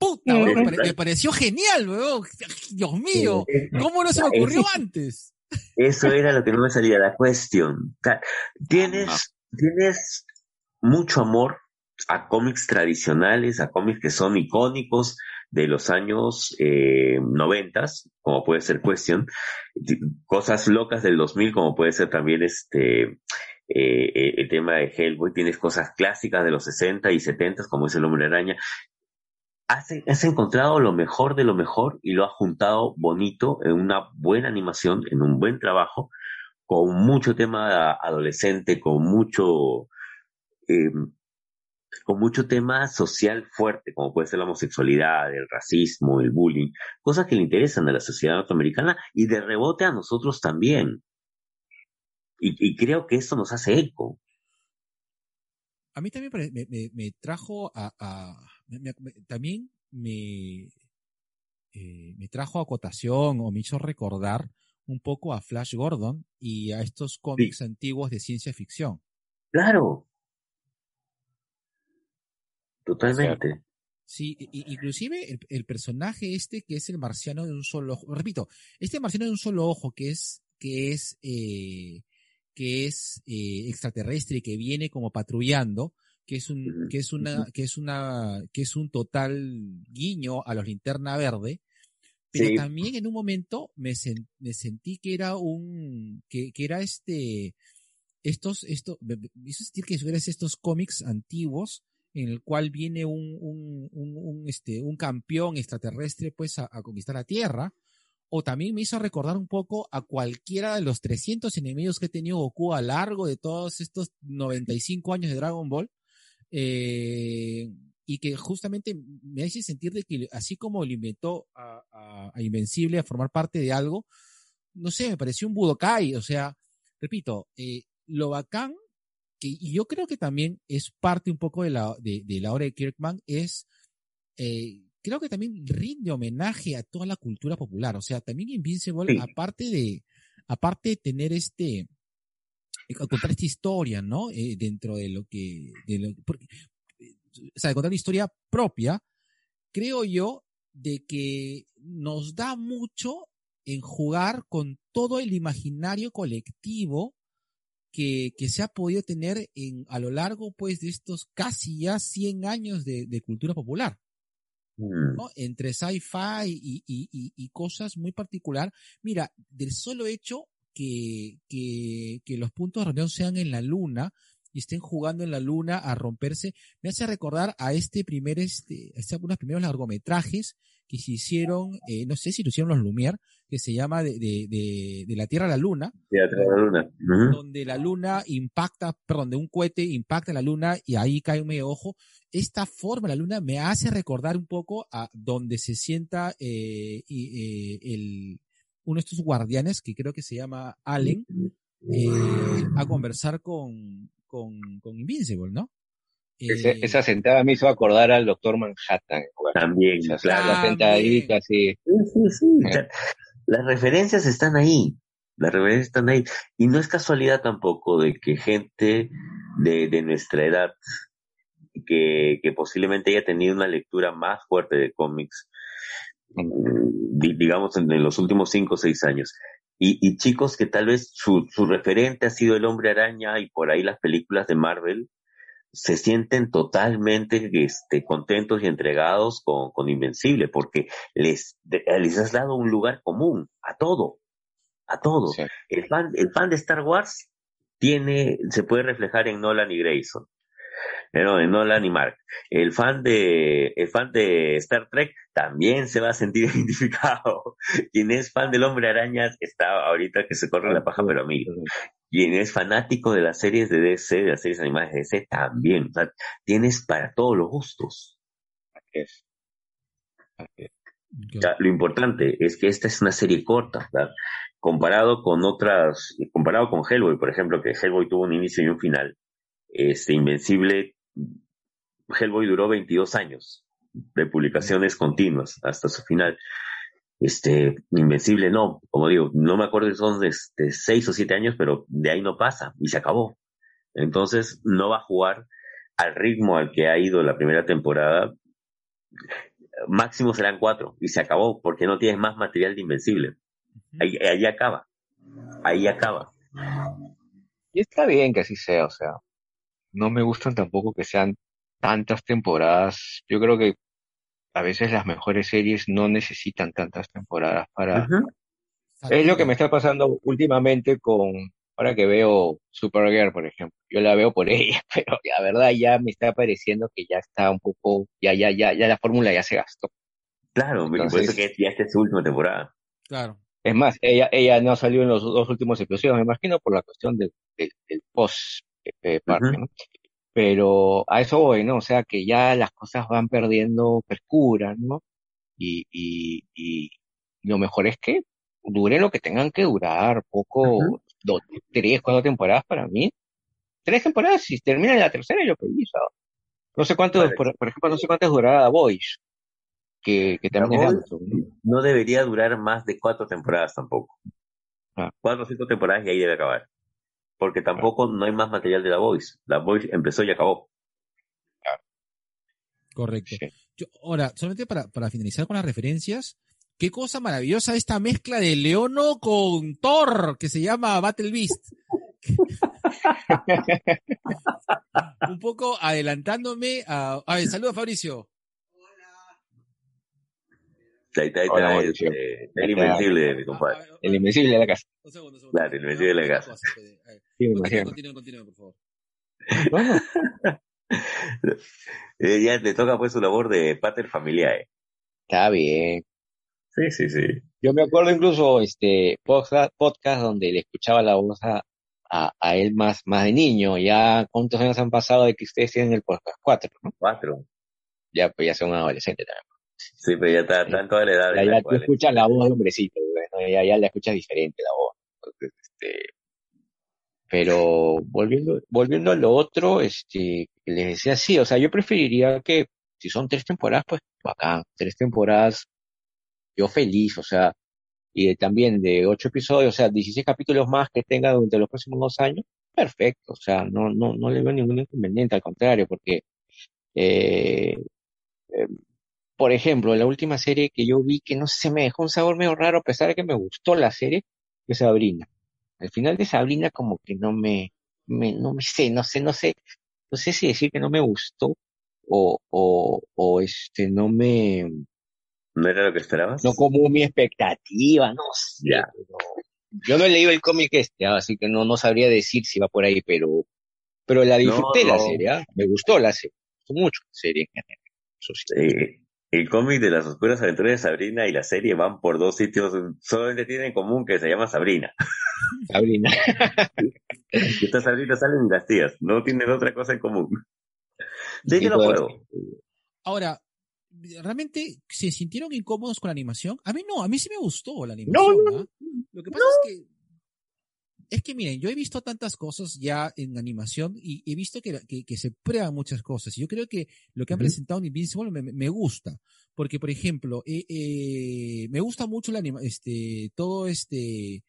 Puta, weón, me, pare- Exacto. me pareció genial, weón. Dios mío, ¿cómo no se me ocurrió antes? Eso era lo que no me salía, la cuestión. Tienes, tienes mucho amor a cómics tradicionales, a cómics que son icónicos de los años eh, noventas, como puede ser Question, Ti- cosas locas del 2000, como puede ser también este eh, eh, el tema de Hellboy, tienes cosas clásicas de los 60 y 70, como es el Hombre Araña. Has, encontrado lo mejor de lo mejor y lo has juntado bonito en una buena animación, en un buen trabajo, con mucho tema adolescente, con mucho, eh, con mucho tema social fuerte, como puede ser la homosexualidad, el racismo, el bullying, cosas que le interesan a la sociedad norteamericana y de rebote a nosotros también. Y, creo que eso nos hace eco. A mí también me, me- me trajo a, a- me- también me, eh, me trajo a acotación o me hizo recordar un poco a Flash Gordon y a estos cómics antiguos de ciencia ficción. Claro. Totalmente. Sí, inclusive el, el personaje este que es el marciano de un solo ojo, repito, este marciano de un solo ojo que es, que es, eh, que es eh, extraterrestre y que viene como patrullando, que es un, que es una, que es una, que es un total guiño a los linterna verde, pero Sí. también en un momento me, sen- me sentí que era un, que, que era este, estos, esto, me, hizo sentir que eran estos cómics antiguos en el cual viene un, un, un, un, este, un campeón extraterrestre pues a, a conquistar la Tierra, o también me hizo recordar un poco a cualquiera de los 300 enemigos que ha tenido Goku a lo largo de todos estos 95 años de Dragon Ball, eh, y que justamente me hace sentir de que así como lo inventó a, a- a Invencible a formar parte de algo, no sé, me pareció un Budokai, o sea, repito, eh, lo bacán, que, y yo creo que también es parte un poco de la, de, de la obra de Kirkman, es, eh, creo que también rinde homenaje a toda la cultura popular, o sea, también Invincible, Sí. aparte de, aparte de tener este, contar esta historia, ¿no? Eh, dentro de lo que, de lo, porque, eh, o sea, de contar una historia propia, creo yo de que nos da mucho en jugar con todo el imaginario colectivo que, que se ha podido tener en, a lo largo pues de estos casi ya 100 años de, de cultura popular. Mm. ¿no? Entre sci-fi y, y, y, y cosas muy particular. Mira, del solo hecho que, que, que los puntos de reunión sean en la luna y estén jugando en la luna a romperse, me hace recordar a este primer, este, a este, unos primeros largometrajes que se hicieron, eh, no sé si lo hicieron los Lumière, que se llama de, de, de, de la Tierra a la Luna, de la Luna. Ujú. donde la luna impacta, perdón, de un cohete impacta en la luna y ahí cae un medio ojo. Esta forma de la luna me hace recordar un poco a donde se sienta eh, y, eh, el, uno de estos guardianes, que creo que se llama Allen, eh, a conversar con, con, con Invincible, ¿no? Eh, esa sentada me hizo acordar al Doctor Manhattan. También, O sea, claro. la sentadita así. Sí, sí, sí. Sea, Las referencias están ahí. Las referencias están ahí. Y no es casualidad tampoco de que gente de, de nuestra edad, que, que posiblemente haya tenido una lectura más fuerte de cómics, digamos en, en los últimos cinco o seis años, y, y chicos que tal vez su, su referente ha sido el hombre araña y por ahí las películas de Marvel, se sienten totalmente este, contentos y entregados con, con Invencible, porque les, has dado un lugar común a todo, a todo. Sí. El fan, el fan de Star Wars tiene, se puede reflejar en Nolan y Grayson. Pero en Nolan y Mark. El fan de, el fan de Star Trek también se va a sentir identificado. Quien es fan del Hombre Araña está ahorita que se corre la paja, pero a mí. Quien es fanático de las series de DC, de las series animadas de DC, también. O sea, tienes para todos los gustos. Es. Así es. O sea, lo importante es que esta es una serie corta, ¿verdad? Comparado con otras, comparado con Hellboy, por ejemplo, que Hellboy tuvo un inicio y un final. Este, Invencible, Hellboy duró 22 años de publicaciones continuas hasta su final. Este, Invencible no, como digo, no me acuerdo si son de, de 6 o 7 años, pero de ahí no pasa y se acabó. Entonces no va a jugar al ritmo al que ha ido la primera temporada. Máximo serán cuatro y se acabó porque no tienes más material de Invencible. Ahí, ahí acaba. Ahí acaba. Y está bien que así sea, o sea, no me gustan tampoco que sean tantas temporadas. Yo creo que a veces las mejores series no necesitan tantas temporadas para... Es lo que me está pasando últimamente con, ahora que veo Supergirl, por ejemplo. Yo la veo por ella, pero la verdad ya me está pareciendo que ya está un poco, ya, ya, ya, ya la fórmula ya se gastó. Claro, por eso que ya esta es su última temporada. Claro. Es más, ella, ella no salió en los dos últimos episodios, me imagino, por la cuestión del, del, del post eh, parte. Pero a eso voy, ¿no? O sea, que ya las cosas van perdiendo frescura, ¿no? Y, y, y lo mejor es que dure lo que tengan que durar, poco, Ujú. dos, tres, cuatro temporadas para mí. Tres temporadas, si termina la tercera, yo feliz, ¿sabes? No sé cuánto, Vale. por, por ejemplo, no sé cuántas durará The Voice, que, que también es. No debería durar más de cuatro temporadas tampoco. Ah. Cuatro o cinco temporadas y ahí debe acabar. Porque tampoco no hay más material de la Voice. La Voice empezó y acabó. Correcto. Sí. Yo- ahora, solamente para, para finalizar con las referencias, qué cosa maravillosa esta mezcla de Leono con Thor, que se llama Battle Beast. Un poco adelantándome a... A ver, saluda Fabricio. Ahí está, ahí está, Hola, el, Mauricio. eh, el invencible de mi compadre. El invencible de la casa. Un segundo, un segundo. Claro, el invencible de la casa. Pues, Sí, me imagino. continúen, continúen, por favor. Bueno, Eh, ya le toca pues su labor de pater familiar. está bien. Sí, sí, sí. Yo me acuerdo incluso este podcast, podcast donde le escuchaba la voz a, a, a él más, más de niño. Ya, ¿cuántos años han pasado de que ustedes tienen el podcast? Cuatro, ¿no? Cuatro. Ya, pues ya son un adolescente también. Sí, pero ya está, está en toda la edad. Ya, ya tú cual- escuchas la voz de hombrecito, bueno, ya, ya la escuchas diferente la voz. Entonces, este, pero volviendo, volviendo a lo otro, este, que les decía sí, o sea, yo preferiría que si son tres temporadas, pues bacán, tres temporadas, yo feliz, o sea, y también de ocho episodios, o sea, 16 capítulos más que tenga durante los próximos dos años, perfecto, o sea, no, no, no le veo ningún inconveniente, al contrario, porque, eh, eh, por ejemplo, la última serie que yo vi que no se me dejó un sabor medio raro, a pesar de que me gustó la serie, es Sabrina. Al final de Sabrina como que no me, me, no me sé, no sé, no sé, no sé si decir que no me gustó o, o, o este, no me, ¿No era lo que esperabas? no como mi expectativa, no sé. Ya. pero yo no he leído el cómic este, ah, así que no, no sabría decir si va por ahí, pero, pero la disfruté la no. serie, ah, me gustó la serie, me gustó mucho la serie en general. Eso sí. El cómic de las oscuras aventuras de Sabrina y la serie van por dos sitios, solamente tienen en común que se llama Sabrina. Sabrina. Estas Sabrina salen en las tías, no tienen otra cosa en común. De Sí, hecho, no puedo. Ahora, ¿realmente se sintieron incómodos con la animación? A mí no, a mí sí me gustó la animación. ¿ah? Lo que pasa es que es que miren, yo he visto tantas cosas ya en animación y he visto que, que, que se prueban muchas cosas. Y yo creo que lo que han presentado en Invincible me, me- gusta. Porque, por ejemplo, eh, eh, me gusta mucho la anima este, todo este,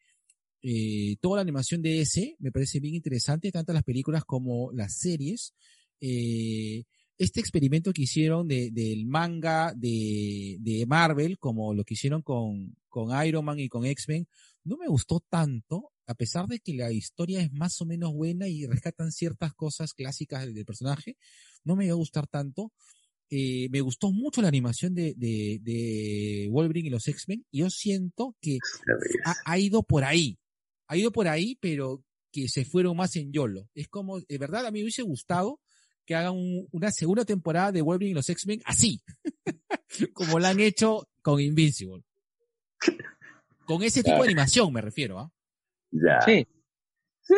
eh, toda la animación de ese, me parece bien interesante, tanto las películas como las series. Eh, este experimento que hicieron de, del manga de, de Marvel, como lo que hicieron con, con Iron Man y con X-Men, no me gustó tanto, a pesar de que la historia es más o menos buena y rescatan ciertas cosas clásicas del, del personaje, no me iba a gustar tanto. Eh, me gustó mucho la animación de, de, de Wolverine y los X-Men, y yo siento que ha, ha ido por ahí, ha ido por ahí, pero que se fueron más en YOLO. Es como, de verdad, a mí me hubiese gustado que hagan un- una segunda temporada de Wolverine y los X-Men así, como la han hecho con Invincible. Con ese tipo de animación me refiero, ¿ah? Ya. Sí. Sí.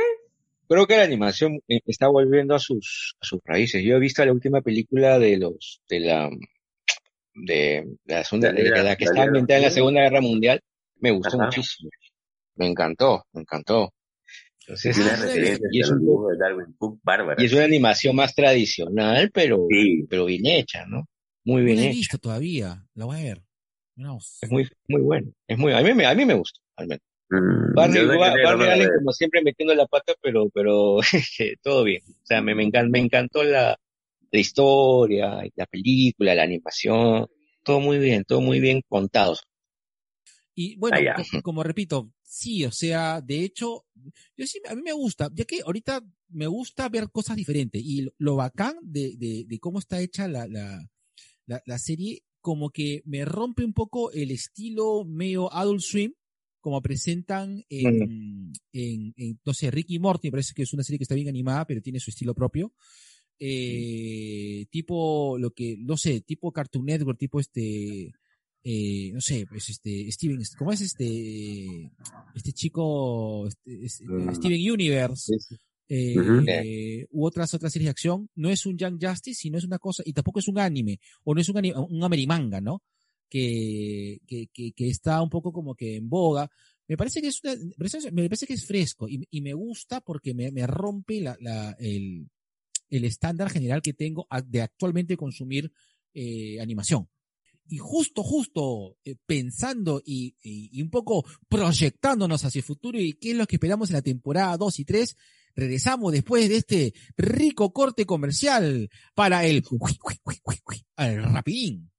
Creo que la animación eh, está volviendo a sus, a sus raíces. Yo he visto la última película de los, de la, de la segunda, La de Guerra- la que está ambientada en la. Segunda Guerra Mundial. Me gustó Ajá. muchísimo. Me encantó, me encantó. Entonces, no referencias y es un de Darwin Cook y es una animación más tradicional, pero, Sí. pero bien hecha, ¿no? Muy No bien la he hecha. visto todavía, la voy a ver. Vamos. Es muy, muy bueno. Es muy, a mí me, a mí me gustó, al menos. Mm, Barney, no Allen como siempre metiendo la pata, pero, pero todo bien. O sea, me, me, encan- me encantó la, la historia, la película, la animación, todo muy bien, todo muy bien contado. Y bueno, Ah, como repito, sí, o sea, de hecho, yo sí, a mí me gusta, ya que ahorita me gusta ver cosas diferentes y lo, lo bacán de, de, de cómo está hecha la, la, la, la serie, como que me rompe un poco el estilo medio Adult Swim, como presentan en, en, en, no sé, Ricky Morty, me parece que es una serie que está bien animada, pero tiene su estilo propio. Eh, tipo lo que, no sé, tipo Cartoon Network, tipo este, eh, no sé, pues este, Steven, ¿cómo es este, este chico, este, es- Mm. Steven Universe, eh, eh, u otras, otras series de acción, no es un Young Justice, sino es una cosa, y tampoco es un anime, o no es un, ani- un amerimanga, ¿no? Que, que, que, que está un poco como que en boga. Me parece que es una, me parece- que es fresco y, y me gusta porque me, me rompe la, la, el, el estándar general que tengo de actualmente consumir eh, animación. Y justo, justo eh, pensando y, y, y un poco proyectándonos hacia el futuro y qué es lo que esperamos en la temporada 2 y 3, regresamos después de este rico corte comercial para el, al rapidín.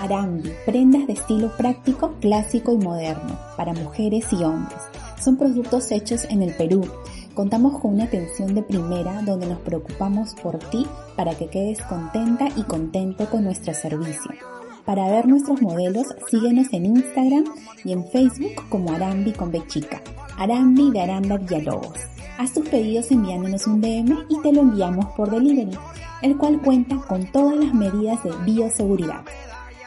Arambi, prendas de estilo práctico, clásico y moderno, para mujeres y hombres. Son productos hechos en el Perú. Contamos con una atención de primera donde nos preocupamos por ti para que quedes contenta y contento con nuestro servicio. Para ver nuestros modelos, síguenos en Instagram y en Facebook como Arambi con B chica. Arambi de Aranda Villalobos. Haz tus pedidos enviándonos un DM y te lo enviamos por delivery, el cual cuenta con todas las medidas de bioseguridad.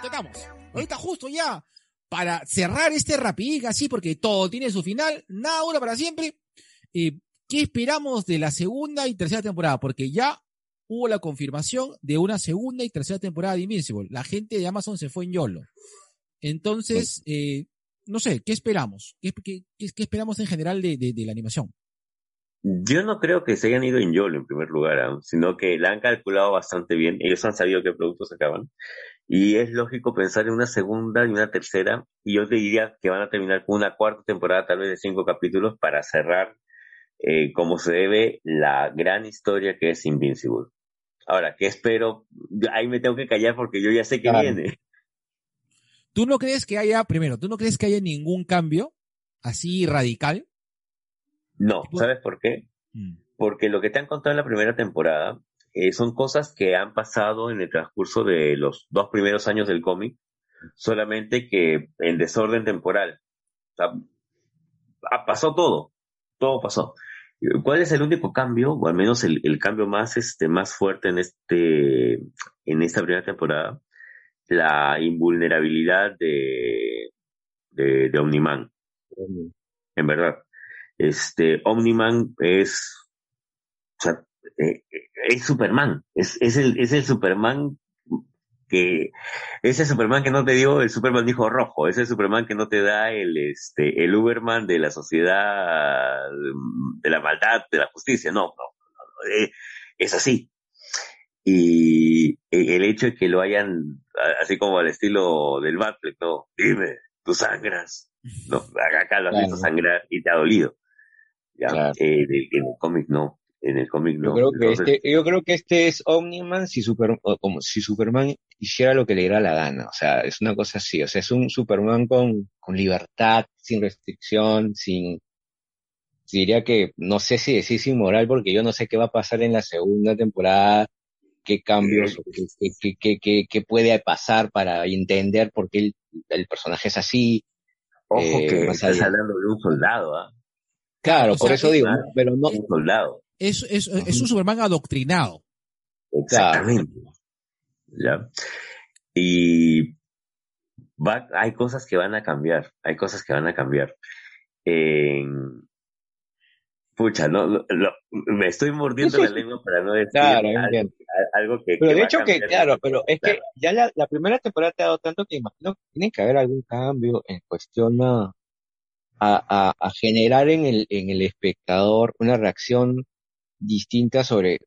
Ya estamos. Ahorita justo ya para cerrar este rapidín así porque todo tiene su final, nada dura para siempre. Eh, ¿Qué esperamos de la segunda y tercera temporada? Porque ya hubo la confirmación de una segunda y tercera temporada de Invincible. La gente de Amazon se fue en YOLO. Entonces, eh, no sé, ¿qué esperamos? ¿Qué, qué- qué- qué esperamos en general de, de- de la animación? Yo no creo que se hayan ido en YOLO en primer lugar, aún, sino que la han calculado bastante bien. Ellos han sabido qué productos acaban. Y es lógico pensar en una segunda y una tercera. Y yo te diría que van a terminar con una cuarta temporada, tal vez de cinco capítulos, para cerrar eh, como se debe la gran historia que es Invincible. Ahora, ¿qué espero? Ahí me tengo que callar porque yo ya sé que Claro. viene. ¿Tú no crees que haya, primero, tú no crees que haya ningún cambio así radical? No, ¿sabes por qué? Mm. porque lo que te han contado en la primera temporada eh, son cosas que han pasado en el transcurso de los dos primeros años del cómic, solamente que en desorden temporal. O sea, ah, pasó todo, todo pasó. ¿Cuál es el único cambio, o al menos el, el cambio más, este, más fuerte en este, en esta primera temporada? La invulnerabilidad de, de, de Omniman en verdad. Este, Omniman es, o sea, eh, es Superman, es, es el, es el Superman que, ese Superman que no te dio el Superman hijo rojo, ese Superman que no te da el, este, el Uberman de la sociedad, de la maldad, de la justicia, no, no, no, no, eh, es así. Y el hecho de que lo hayan, así como al estilo del Batfleck, no, dime, tú sangras, no, acá lo has visto sangrar y te ha dolido. Ya, Claro. eh, en el cómic no. En el cómic no. Yo creo que Entonces, este, yo creo que este es Omniman si Super, como si Superman hiciera lo que le diera la gana. O sea, es una cosa así. O sea, es un Superman con, con libertad, sin restricción, sin, diría que, no sé si decir sin moral, porque yo no sé qué va a pasar en la segunda temporada, qué cambios, o qué, qué, qué, qué, puede pasar para entender por qué el, el personaje es así. Ojo eh, que estás allá. hablando de un soldado, ¿ah? Claro, O por eso es- digo, pero no, Un soldado. Es, es, es un Superman adoctrinado. Exactamente. ¿Ya? Y va, hay cosas que van a cambiar, hay cosas que van a cambiar. En- pucha, no, no- no, me estoy mordiendo la lengua para no decir Claro, algo, algo que, Pero que de hecho que, claro, pero es que Claro. ya la, la primera temporada te ha dado tanto que imagino que tiene que haber algún cambio en cuestión a, a, a, a generar en el, en el espectador una reacción distinta sobre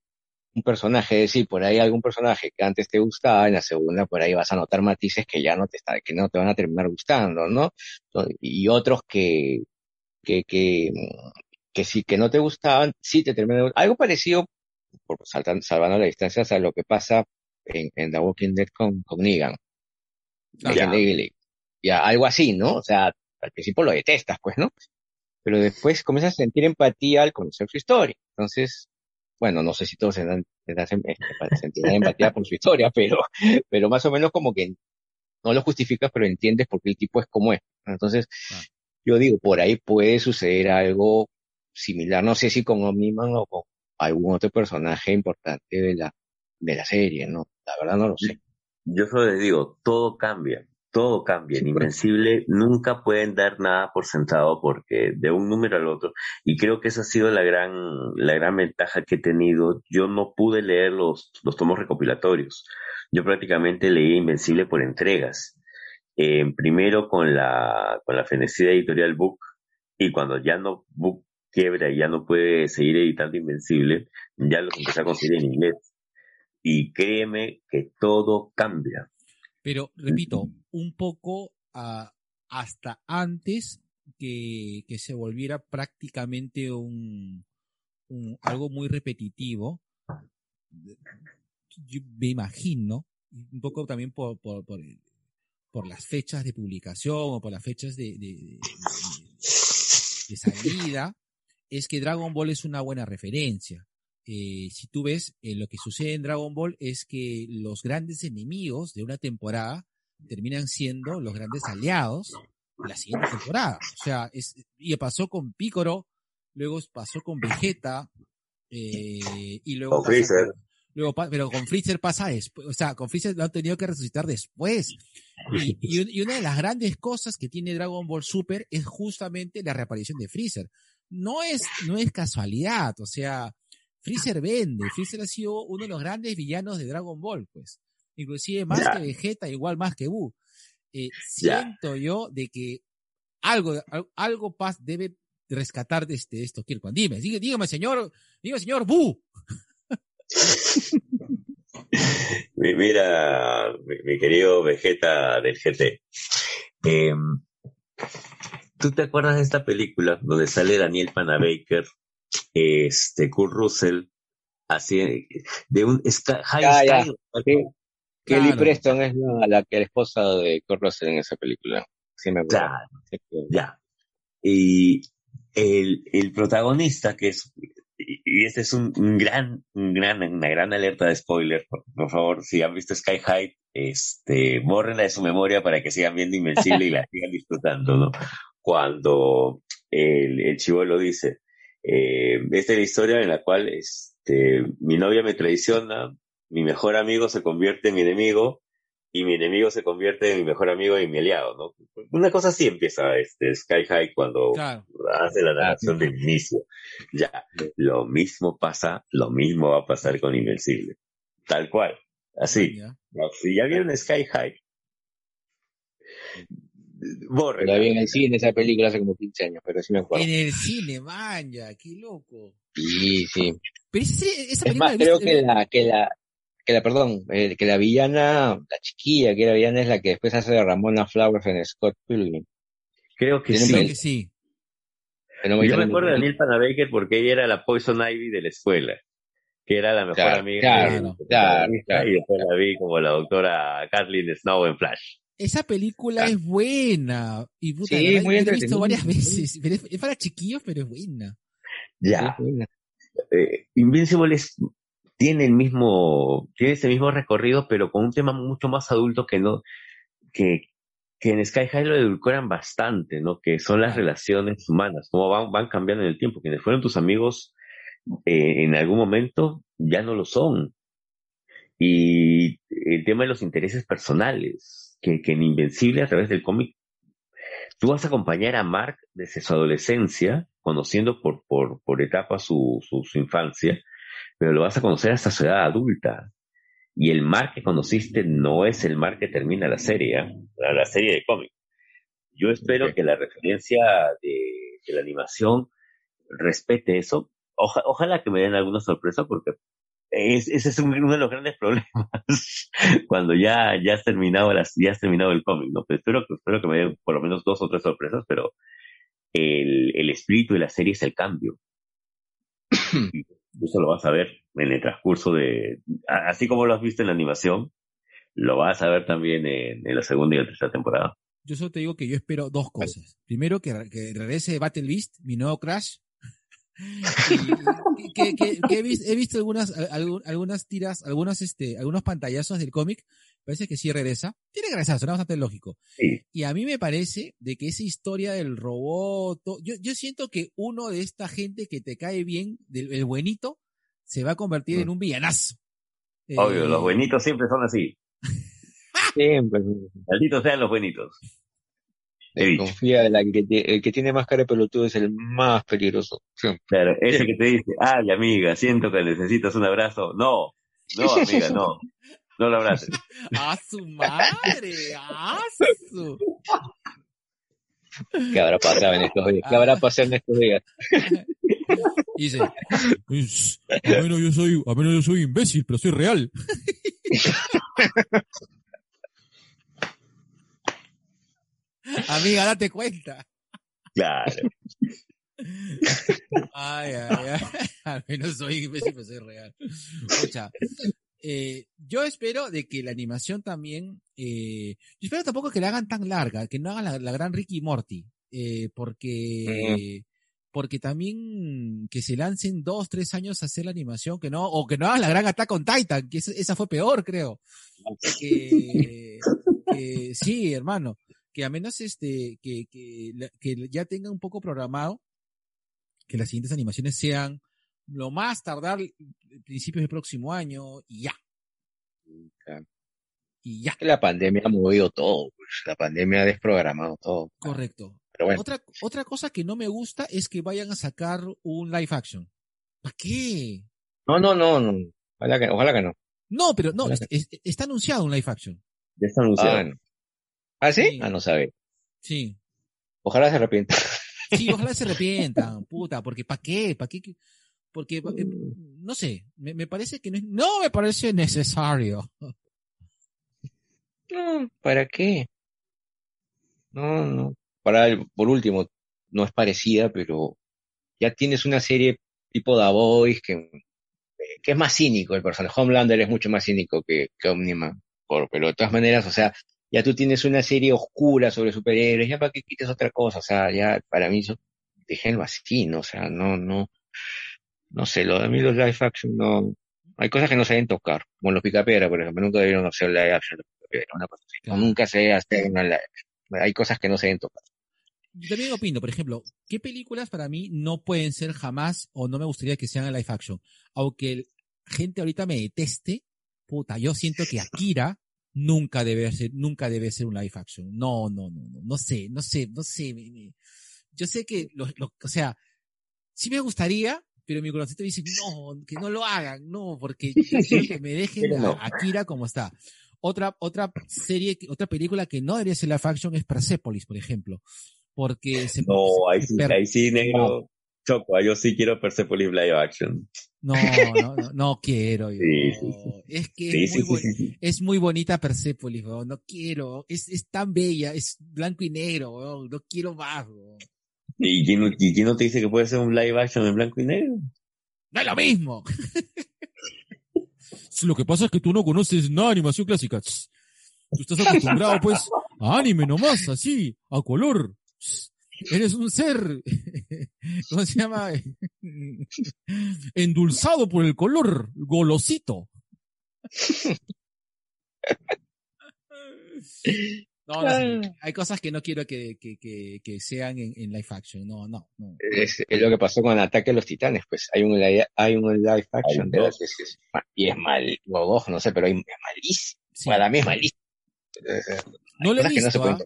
un personaje. Es decir, por ahí algún personaje que antes te gustaba, en la segunda por ahí vas a notar matices que ya no te está, que no te van a terminar gustando, ¿no? Y otros que, que, que, que sí, que no te gustaban, sí te terminan gustando. Algo parecido por saltan- salvando las distancias a lo que pasa en, en The Walking Dead con, con Negan. Negan Ya. Ya, algo así, ¿no? O sea, al principio lo detestas, pues, ¿no? Pero después comienzas a sentir empatía al conocer su historia. Entonces, bueno, no sé si todos se dan, se dan- este, sentirán empatía por su historia, pero, pero más o menos como que no lo justificas, pero entiendes por qué el tipo es como es. Entonces, Ah. yo digo, por ahí puede suceder algo similar, no sé si con Omniman o con algún otro personaje importante de la, de la serie, ¿no? La verdad no lo sé. Yo solo les digo, todo cambia, todo cambia. En Invencible nunca pueden dar nada por sentado porque de un número al otro, y creo que esa ha sido la gran, la gran ventaja que he tenido. Yo no pude leer los, los tomos recopilatorios. Yo prácticamente leí Invencible por entregas. Eh, primero con la, con la fenecida editorial Book, y cuando ya no Book quiebra y ya no puede seguir editando Invencible, ya los empecé a conseguir en inglés. Y créeme que todo cambia. Pero, repito, un poco ah, hasta antes que, que se volviera prácticamente un, un- algo muy repetitivo. Yo me imagino, un poco también por, por, por, las fechas de publicación o por las fechas de, de- de- de- de salida, es que Dragon Ball es una buena referencia. Eh, si tú ves, eh, lo que sucede en Dragon Ball es que los grandes enemigos de una temporada terminan siendo los grandes aliados de la siguiente temporada. O sea, es, y pasó con Piccolo, luego pasó con Vegeta, eh, y luego Con Freezer. con- luego pa- pero con Freezer pasa después, o sea, con Freezer lo han tenido que resucitar después. Y, y una de las grandes cosas que tiene Dragon Ball Super es justamente la reaparición de Freezer. No es, no es casualidad, o sea, Freezer vende, Freezer ha sido uno de los grandes villanos de Dragon Ball, pues. Inclusive más que Vegeta, igual más que Buu. Eh, siento yo de que algo, al- algo paz debe rescatar de este, esto, Kirkman. Dime, dígame, dígame, señor, dígame, señor Buu. Mi- Mira, mi, mi querido Vegeta del GT. em, ¿Tú te acuerdas de esta película donde sale Daniel Panabaker, este, Kurt Russell, así, de un Sky- High ya. Kelly. Preston es la, la que la esposa de Kurt Russell en esa película. Sí me acuerdo. Claro, Sí, que- ya. Y el, el protagonista, que es, y y este es un, un gran, un gran, una gran alerta de spoiler, por, por favor, si han visto Sky High, este, bórrenla de su memoria para que sigan viendo Invencible y la sigan disfrutando, ¿no? Cuando el, el chivolo dice, eh, esta es la historia en la cual, este, mi novia me traiciona, mi mejor amigo se convierte en mi enemigo, y mi enemigo se convierte en mi mejor amigo y mi aliado, ¿no? Una cosa así empieza este Sky High cuando Claro. hace la narración del inicio. Ya, lo mismo pasa, lo mismo va a pasar con Invencible. Tal cual. Así. Si ya vieron Sky High, borren. La vi en el cine esa película hace como 15 años, pero sí me acuerdo. En el cine, man, ya, qué loco. Sí, sí. Pero esa, esa Es película más, la creo que la, que la, que la, perdón, eh, que la villana, la chiquilla que era villana es la que después hace de Ramona Flowers en Scott Pilgrim. Creo que sí. Creo que sí. no Yo me acuerdo de Neil Panabaker porque ella era la Poison Ivy de la escuela, que era la mejor Claro, amiga claro, de- claro, de claro, la claro. y después la vi como la doctora Kathleen Snow en Flash. Esa película Ah. es buena. Y puta, Sí, muy la he visto varias veces. Pero es, es para chiquillos, pero es buena. Ya, eh, Invincible es- tiene el mismo, tiene ese mismo recorrido, pero con un tema mucho más adulto que no, que, que en Sky High lo edulcoran bastante, ¿no? Que son las relaciones humanas, cómo van, van cambiando en el tiempo. Quienes fueron tus amigos eh, en algún momento ya no lo son. Y el tema de los intereses personales, que, que en Invencible a través del cómic, tú vas a acompañar a Mark desde su adolescencia, conociendo por, por, por etapas su, su, su infancia, pero lo vas a conocer hasta su edad adulta. Y el Mark que conociste no es el Mark que termina la serie, ¿eh? la, la serie de cómic. Yo espero que la referencia de, de la animación respete eso. Oja- ojalá que me den alguna sorpresa porque es- ese es un- uno de los grandes problemas cuando ya, ya has terminado las, ya has terminado el cómic, ¿no? Pero espero, que- espero que me den por lo menos dos o tres sorpresas, pero el, el espíritu de la serie es el cambio. Y eso lo vas a ver en el transcurso de, así como lo has visto en la animación, lo vas a ver también en, en la segunda y la tercera temporada. Yo solo te digo que yo espero dos cosas. Primero, que, que regrese Battle Beast, mi nuevo Crash. Y que, que- que he, vis- he visto algunas, algu- algunas tiras, algunos, este, algunos pantallazos del cómic. Parece que sí regresa. Tiene que regresar, suena bastante lógico. Sí. Y a mí me parece de que esa historia del robot, yo, yo siento que uno de esta gente que te cae bien, del el buenito, se va a convertir en un villanazo. Obvio, Eh, los buenitos siempre son así. Siempre. Malditos sean los buenitos. He dicho. Confía en la que el que tiene más cara de pelotudo es el más peligroso. Siempre. Claro, ese que te dice, ay amiga, siento que necesitas un abrazo. No, no amiga, no. No lo abraces. ¡A su madre! ¡A su! ¿Qué habrá pasado en estos días? ¿Qué habrá pasado en estos días? Dice, "Es- a menos yo soy, a menos yo soy imbécil, pero soy real. Amiga, date cuenta. Claro. Ay, ay, ay. Al menos soy imbécil, pero soy real. Escucha, eh, yo espero de que la animación también, eh, yo espero tampoco que la hagan tan larga, que no hagan la, la gran Ricky Morty, eh, porque, porque también que se lancen dos, tres años a hacer la animación, que no, o que no hagan la gran Attack on Titan, que esa, esa fue peor, creo. Que sí, hermano, que a menos este, que, que, la- que ya tenga un poco programado que las siguientes animaciones sean lo más tardar principios del próximo año y ya. Y ya, La pandemia ha movido todo, pues. La pandemia ha desprogramado todo. correcto. Pero bueno, Otra, otra cosa que no me gusta es que vayan a sacar un live action. ¿Para qué? no, no, no, no. Ojalá que, ojalá que no. No, pero no, es- está anunciado un live action. Ya está anunciado. Ah, no. ¿Ah, sí? Sí. Ah, no sabe. Sí. Ojalá se arrepienta. Sí, ojalá se arrepientan, puta, porque ¿para qué? ¿Para qué? Porque, eh, no sé, me, me parece que no, es- no me parece necesario. No, ¿para qué? No, no. Para, el- por último, no es parecida, pero ya tienes una serie tipo The Voice que, que es más cínico el personaje. Homelander es mucho más cínico que, que Omniman. Por, pero de todas maneras, o sea, ya tú tienes una serie oscura sobre superhéroes, ya para que quites otra cosa, o sea, ya para mí eso, déjenlo así, ¿no? O sea, no, no, no sé, lo de mí los live action no, hay cosas que no se deben tocar, como los picapiedra, por ejemplo, nunca debieron hacer live action los picapiedra, una cosa así, nunca se debe hacer una live action. hay cosas que no se deben tocar. Yo también opino, por ejemplo, ¿qué películas para mí no pueden ser jamás o no me gustaría que sean live action? Aunque gente ahorita me deteste, puta, yo siento que Akira nunca debe ser, nunca debe ser un live action. No, no, no, no, no sé, no sé, no sé. yo sé que, lo, lo- o sea, sí me gustaría, pero mi corazoncito dice, no, que no lo hagan, no, porque yo quiero que me dejen a Akira como está. Otra, otra serie, otra película que no debería ser live action es Persepolis, por ejemplo. Porque se, No, ahí sí, ahí sí, negro. Choco, yo sí quiero Persepolis live action. No, no, no, no quiero. yo. Sí, sí, sí. Es que es, muy es muy bonita Persepolis, weón. No quiero. Es, es tan bella, es blanco y negro, weón. No quiero más, weón. ¿Y quién, no- y quién no te dice que puede ser un live action en blanco y negro? No es lo mismo. Lo que pasa es que tú no conoces nada de animación clásica. Tú estás acostumbrado, pues, a anime nomás, así, a color. Eres un ser, ¿cómo se llama? Endulzado por el color, golosito. No, no, hay cosas que no quiero que, que, que, que sean en, en live action. No, no, no. Es, es lo que pasó con Ataque a los Titanes, pues hay un live, hay un live action Hay de la dos. que es, es- y es mal, o dos, no sé, pero hay- es malísimo. Sí. Para mí es malísimo. No lo he no ¿ah?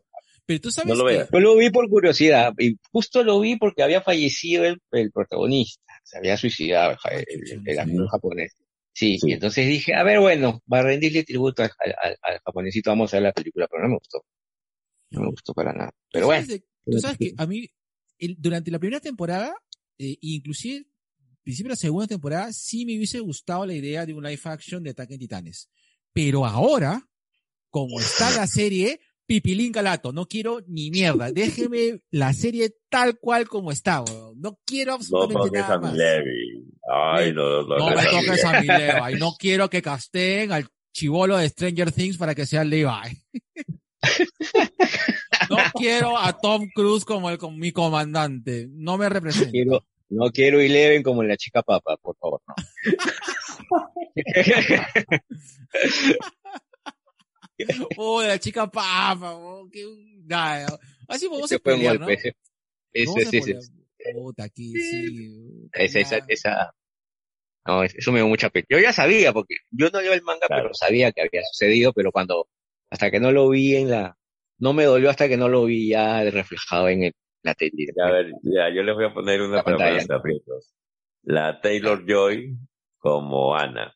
Pero tú sabes No lo que- veas. Yo lo vi por curiosidad, y justo lo vi porque había fallecido el, el protagonista, se había suicidado el, Ay, el- actor japonés. Sí, Sí. y entonces dije, a ver, bueno, va a rendirle tributo al, al, al- al japonesito, vamos a ver la película, pero no me gustó. No me gustó para nada. Pero ¿Tú bueno, sabes de- tú sabes que a mí, el- durante la primera temporada, eh, inclusive principio de la segunda temporada, sí me hubiese gustado la idea de un live action de Ataque en Titanes. Pero ahora, como está la serie, pipilín calato, no quiero ni mierda. Déjeme la serie tal cual como está, weón. No quiero No absolutamente toques nada a mi más. Levi. Ay, no, no, No no, me no. toques a mi Levi. No quiero que casteen al chivolo de Stranger Things para que sea Levi. No quiero a Tom Cruise como el, como mi comandante. No me representa. quiero, no quiero Eleven como la chica papa, por favor, no. Oh, la chica papa. oh, qué- nada. Así vamos a pelear, ¿no? ese, ese, ese, Puta, aquí sí. esa, esa, Ya. esa- no, eso me dio mucha pena. Yo ya sabía, porque yo no leo el manga, Claro. pero sabía que había sucedido, pero cuando, hasta que no lo vi en la, no me dolió hasta que no lo vi ya reflejado en el, la tele. A ver, ya, yo les voy a poner una La para pantalla. ponerse aprietos. La Taylor Joy como Ana.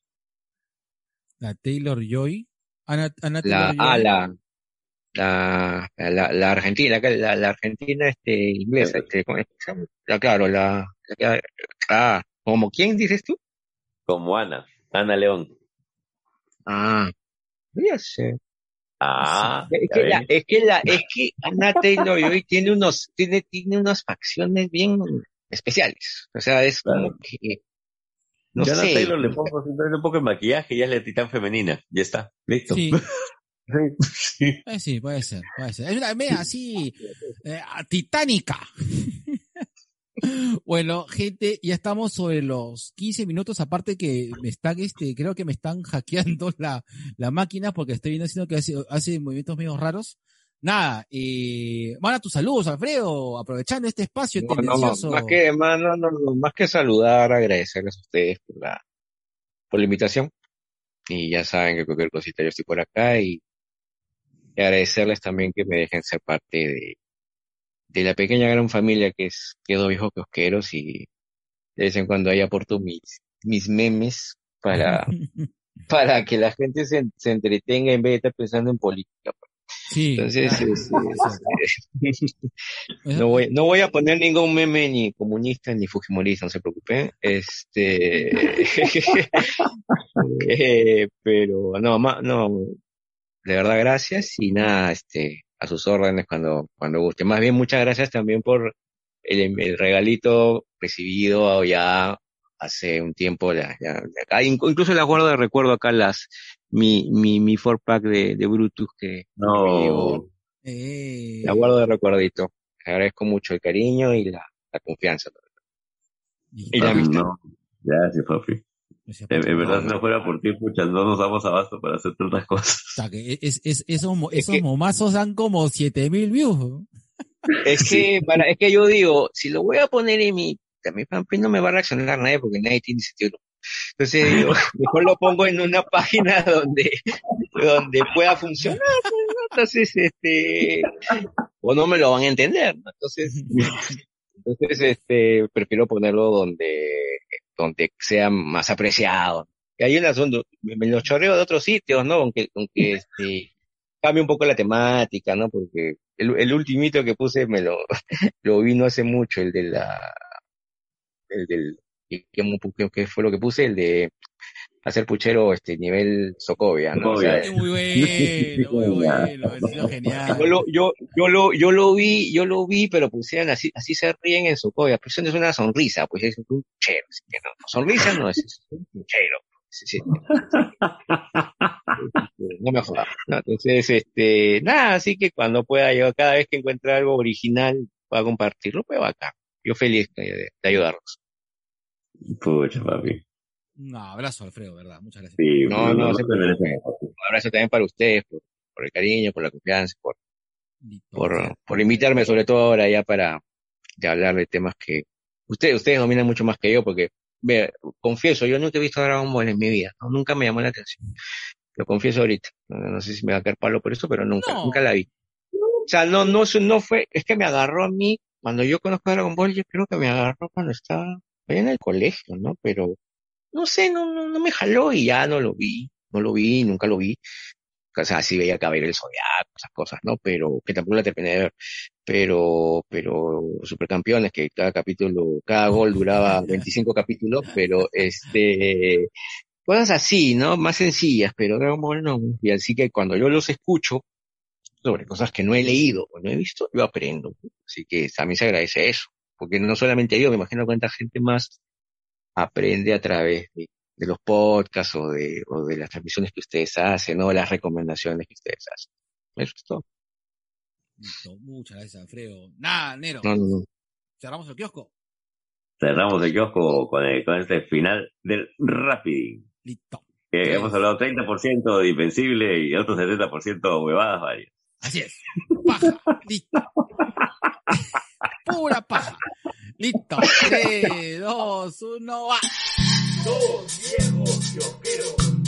La Taylor Joy. Ana, Ana La, Taylor ah, la, la, la, la argentina, la, la argentina, este, inglesa, este. La, claro, la, ah, ¿como quién dices tú? Como Ana. Ana León. Ah, ya sé. Ah, Es que, la, es que la, es que Anna Taylor Joy tiene unos, tiene, tiene unas facciones bien especiales. O sea, es como que, no Ana sé. Taylor le pongo simplemente un poco de maquillaje y ya es la titán femenina. Ya está. Listo. Sí, Sí. eh, sí, puede ser, puede ser. Es una media así, eh, titánica. bueno, gente, ya estamos sobre los 15 minutos, aparte que me están, este, creo que me están hackeando la, la máquina porque estoy viendo haciendo que hace, hace movimientos medio raros. Nada, eh, manda tus saludos, Alfredo, aprovechando este espacio No, no, tendencioso. más que, más, no, no, no, más que saludar, agradecerles a ustedes por la, por la invitación. Y ya saben que cualquier cosita yo estoy por acá y, y agradecerles también que me dejen ser parte de, de la pequeña gran familia que es Quedo Viejos Kiosqueros y de vez en cuando ahí aporto mis, mis memes para, para que la gente se, se entretenga en vez de estar pensando en política. Sí. Entonces, este, no voy, no voy a poner ningún meme ni comunista ni fujimorista, no se preocupen. Este, eh, pero no, ma- no, de verdad gracias y nada, este, a sus órdenes cuando, cuando guste. Más bien muchas gracias también por el, el regalito recibido ya hace un tiempo, ya, incluso las guardo de recuerdo acá las, mi, mi, mi four pack de, de Brutus que, No. me llegó. Eh, La guardo de recuerdito. Agradezco mucho el cariño y la, la confianza. Y la Ah, amistad. no. Gracias, papi. En, en verdad, si no fuera por ti, pucha, no nos damos abasto para hacer tantas cosas. O sea, que es, es, esos, Es esos que- momazos dan como 7000 views. ¿no? Es que, para, es que yo digo, si lo voy a poner en mi, a mi fanpage no me va a reaccionar nadie porque nadie tiene título. Entonces digo, mejor lo pongo en una página donde, donde pueda funcionar. pues. Entonces, este, o no me lo van a entender. ¿no? Entonces, entonces, este, prefiero ponerlo donde, donde sea más apreciado. Y hay un asunto, me me lo chorreo de otros sitios, ¿no? Aunque, aunque este, cambie un poco la temática, ¿no? Porque el, el ultimito que puse me lo, lo vi no hace mucho, el de la, el del ¿qué, qué, qué fue lo que puse? El de hacer puchero este nivel Socovia, ¿no? O sea, Es muy bueno, muy bueno, genial. yo lo, yo, yo lo, yo lo vi, yo lo vi, pero pusieron así, así se ríen en Socovia, pues eso no es una sonrisa, pues es un puchero, así que no, sonrisa no es, es un puchero. Sí, sí. No me jodas. ¿no? Entonces, este, nada, así que cuando pueda yo, cada vez que encuentre algo original, pueda compartirlo, pues acá. Yo feliz de, de ayudarlos. Pucha, papi. Un abrazo, Alfredo, ¿verdad? Muchas gracias. Sí, No, no, no mereces, papi. Un abrazo también para ustedes, por, por el cariño, por la confianza, por, por, por invitarme, sobre todo ahora ya para de hablar de temas que ustedes, ustedes dominan mucho más que yo, porque, ve, confieso, yo nunca he visto Dragon Ball en mi vida, ¿no? nunca me llamó la atención. Lo confieso ahorita. No, no sé si me va a caer palo por eso, pero nunca, No. nunca la vi. O sea, no, no, no fue, es que me agarró a mí, cuando yo conozco a Dragon Ball, yo creo que me agarró cuando estaba en el colegio, ¿no? Pero, no sé, no, no, no me jaló y ya no lo vi, no lo vi, nunca lo vi. O sea, sí veía Caballero del Zodiaco, esas cosas, ¿no? Pero, que tampoco la terminé de ver. Pero, pero, Supercampeones, que cada capítulo, cada gol duraba 25 capítulos, pero este, cosas así, ¿no? Más sencillas, pero Dragon Ball no. Y así que cuando yo los escucho, sobre cosas que no he leído o no he visto, yo aprendo. Así que también se agradece eso. Porque no solamente yo, me imagino cuánta gente más aprende a través de, de los podcasts o de, o de las transmisiones que ustedes hacen, o las recomendaciones que ustedes hacen. Eso es todo. Listo. Muchas gracias, Alfredo. Nada, Nero. No, no, no. Cerramos el kiosco. Cerramos el kiosco con, el- con este final del Rapiding. Listo. Hemos hablado 30% de Invencible y otro 70% huevadas varias. Así es. Paja. Listo. Pura paja. Listo. 3, 2, 1, va. Dos viejos pioqueros.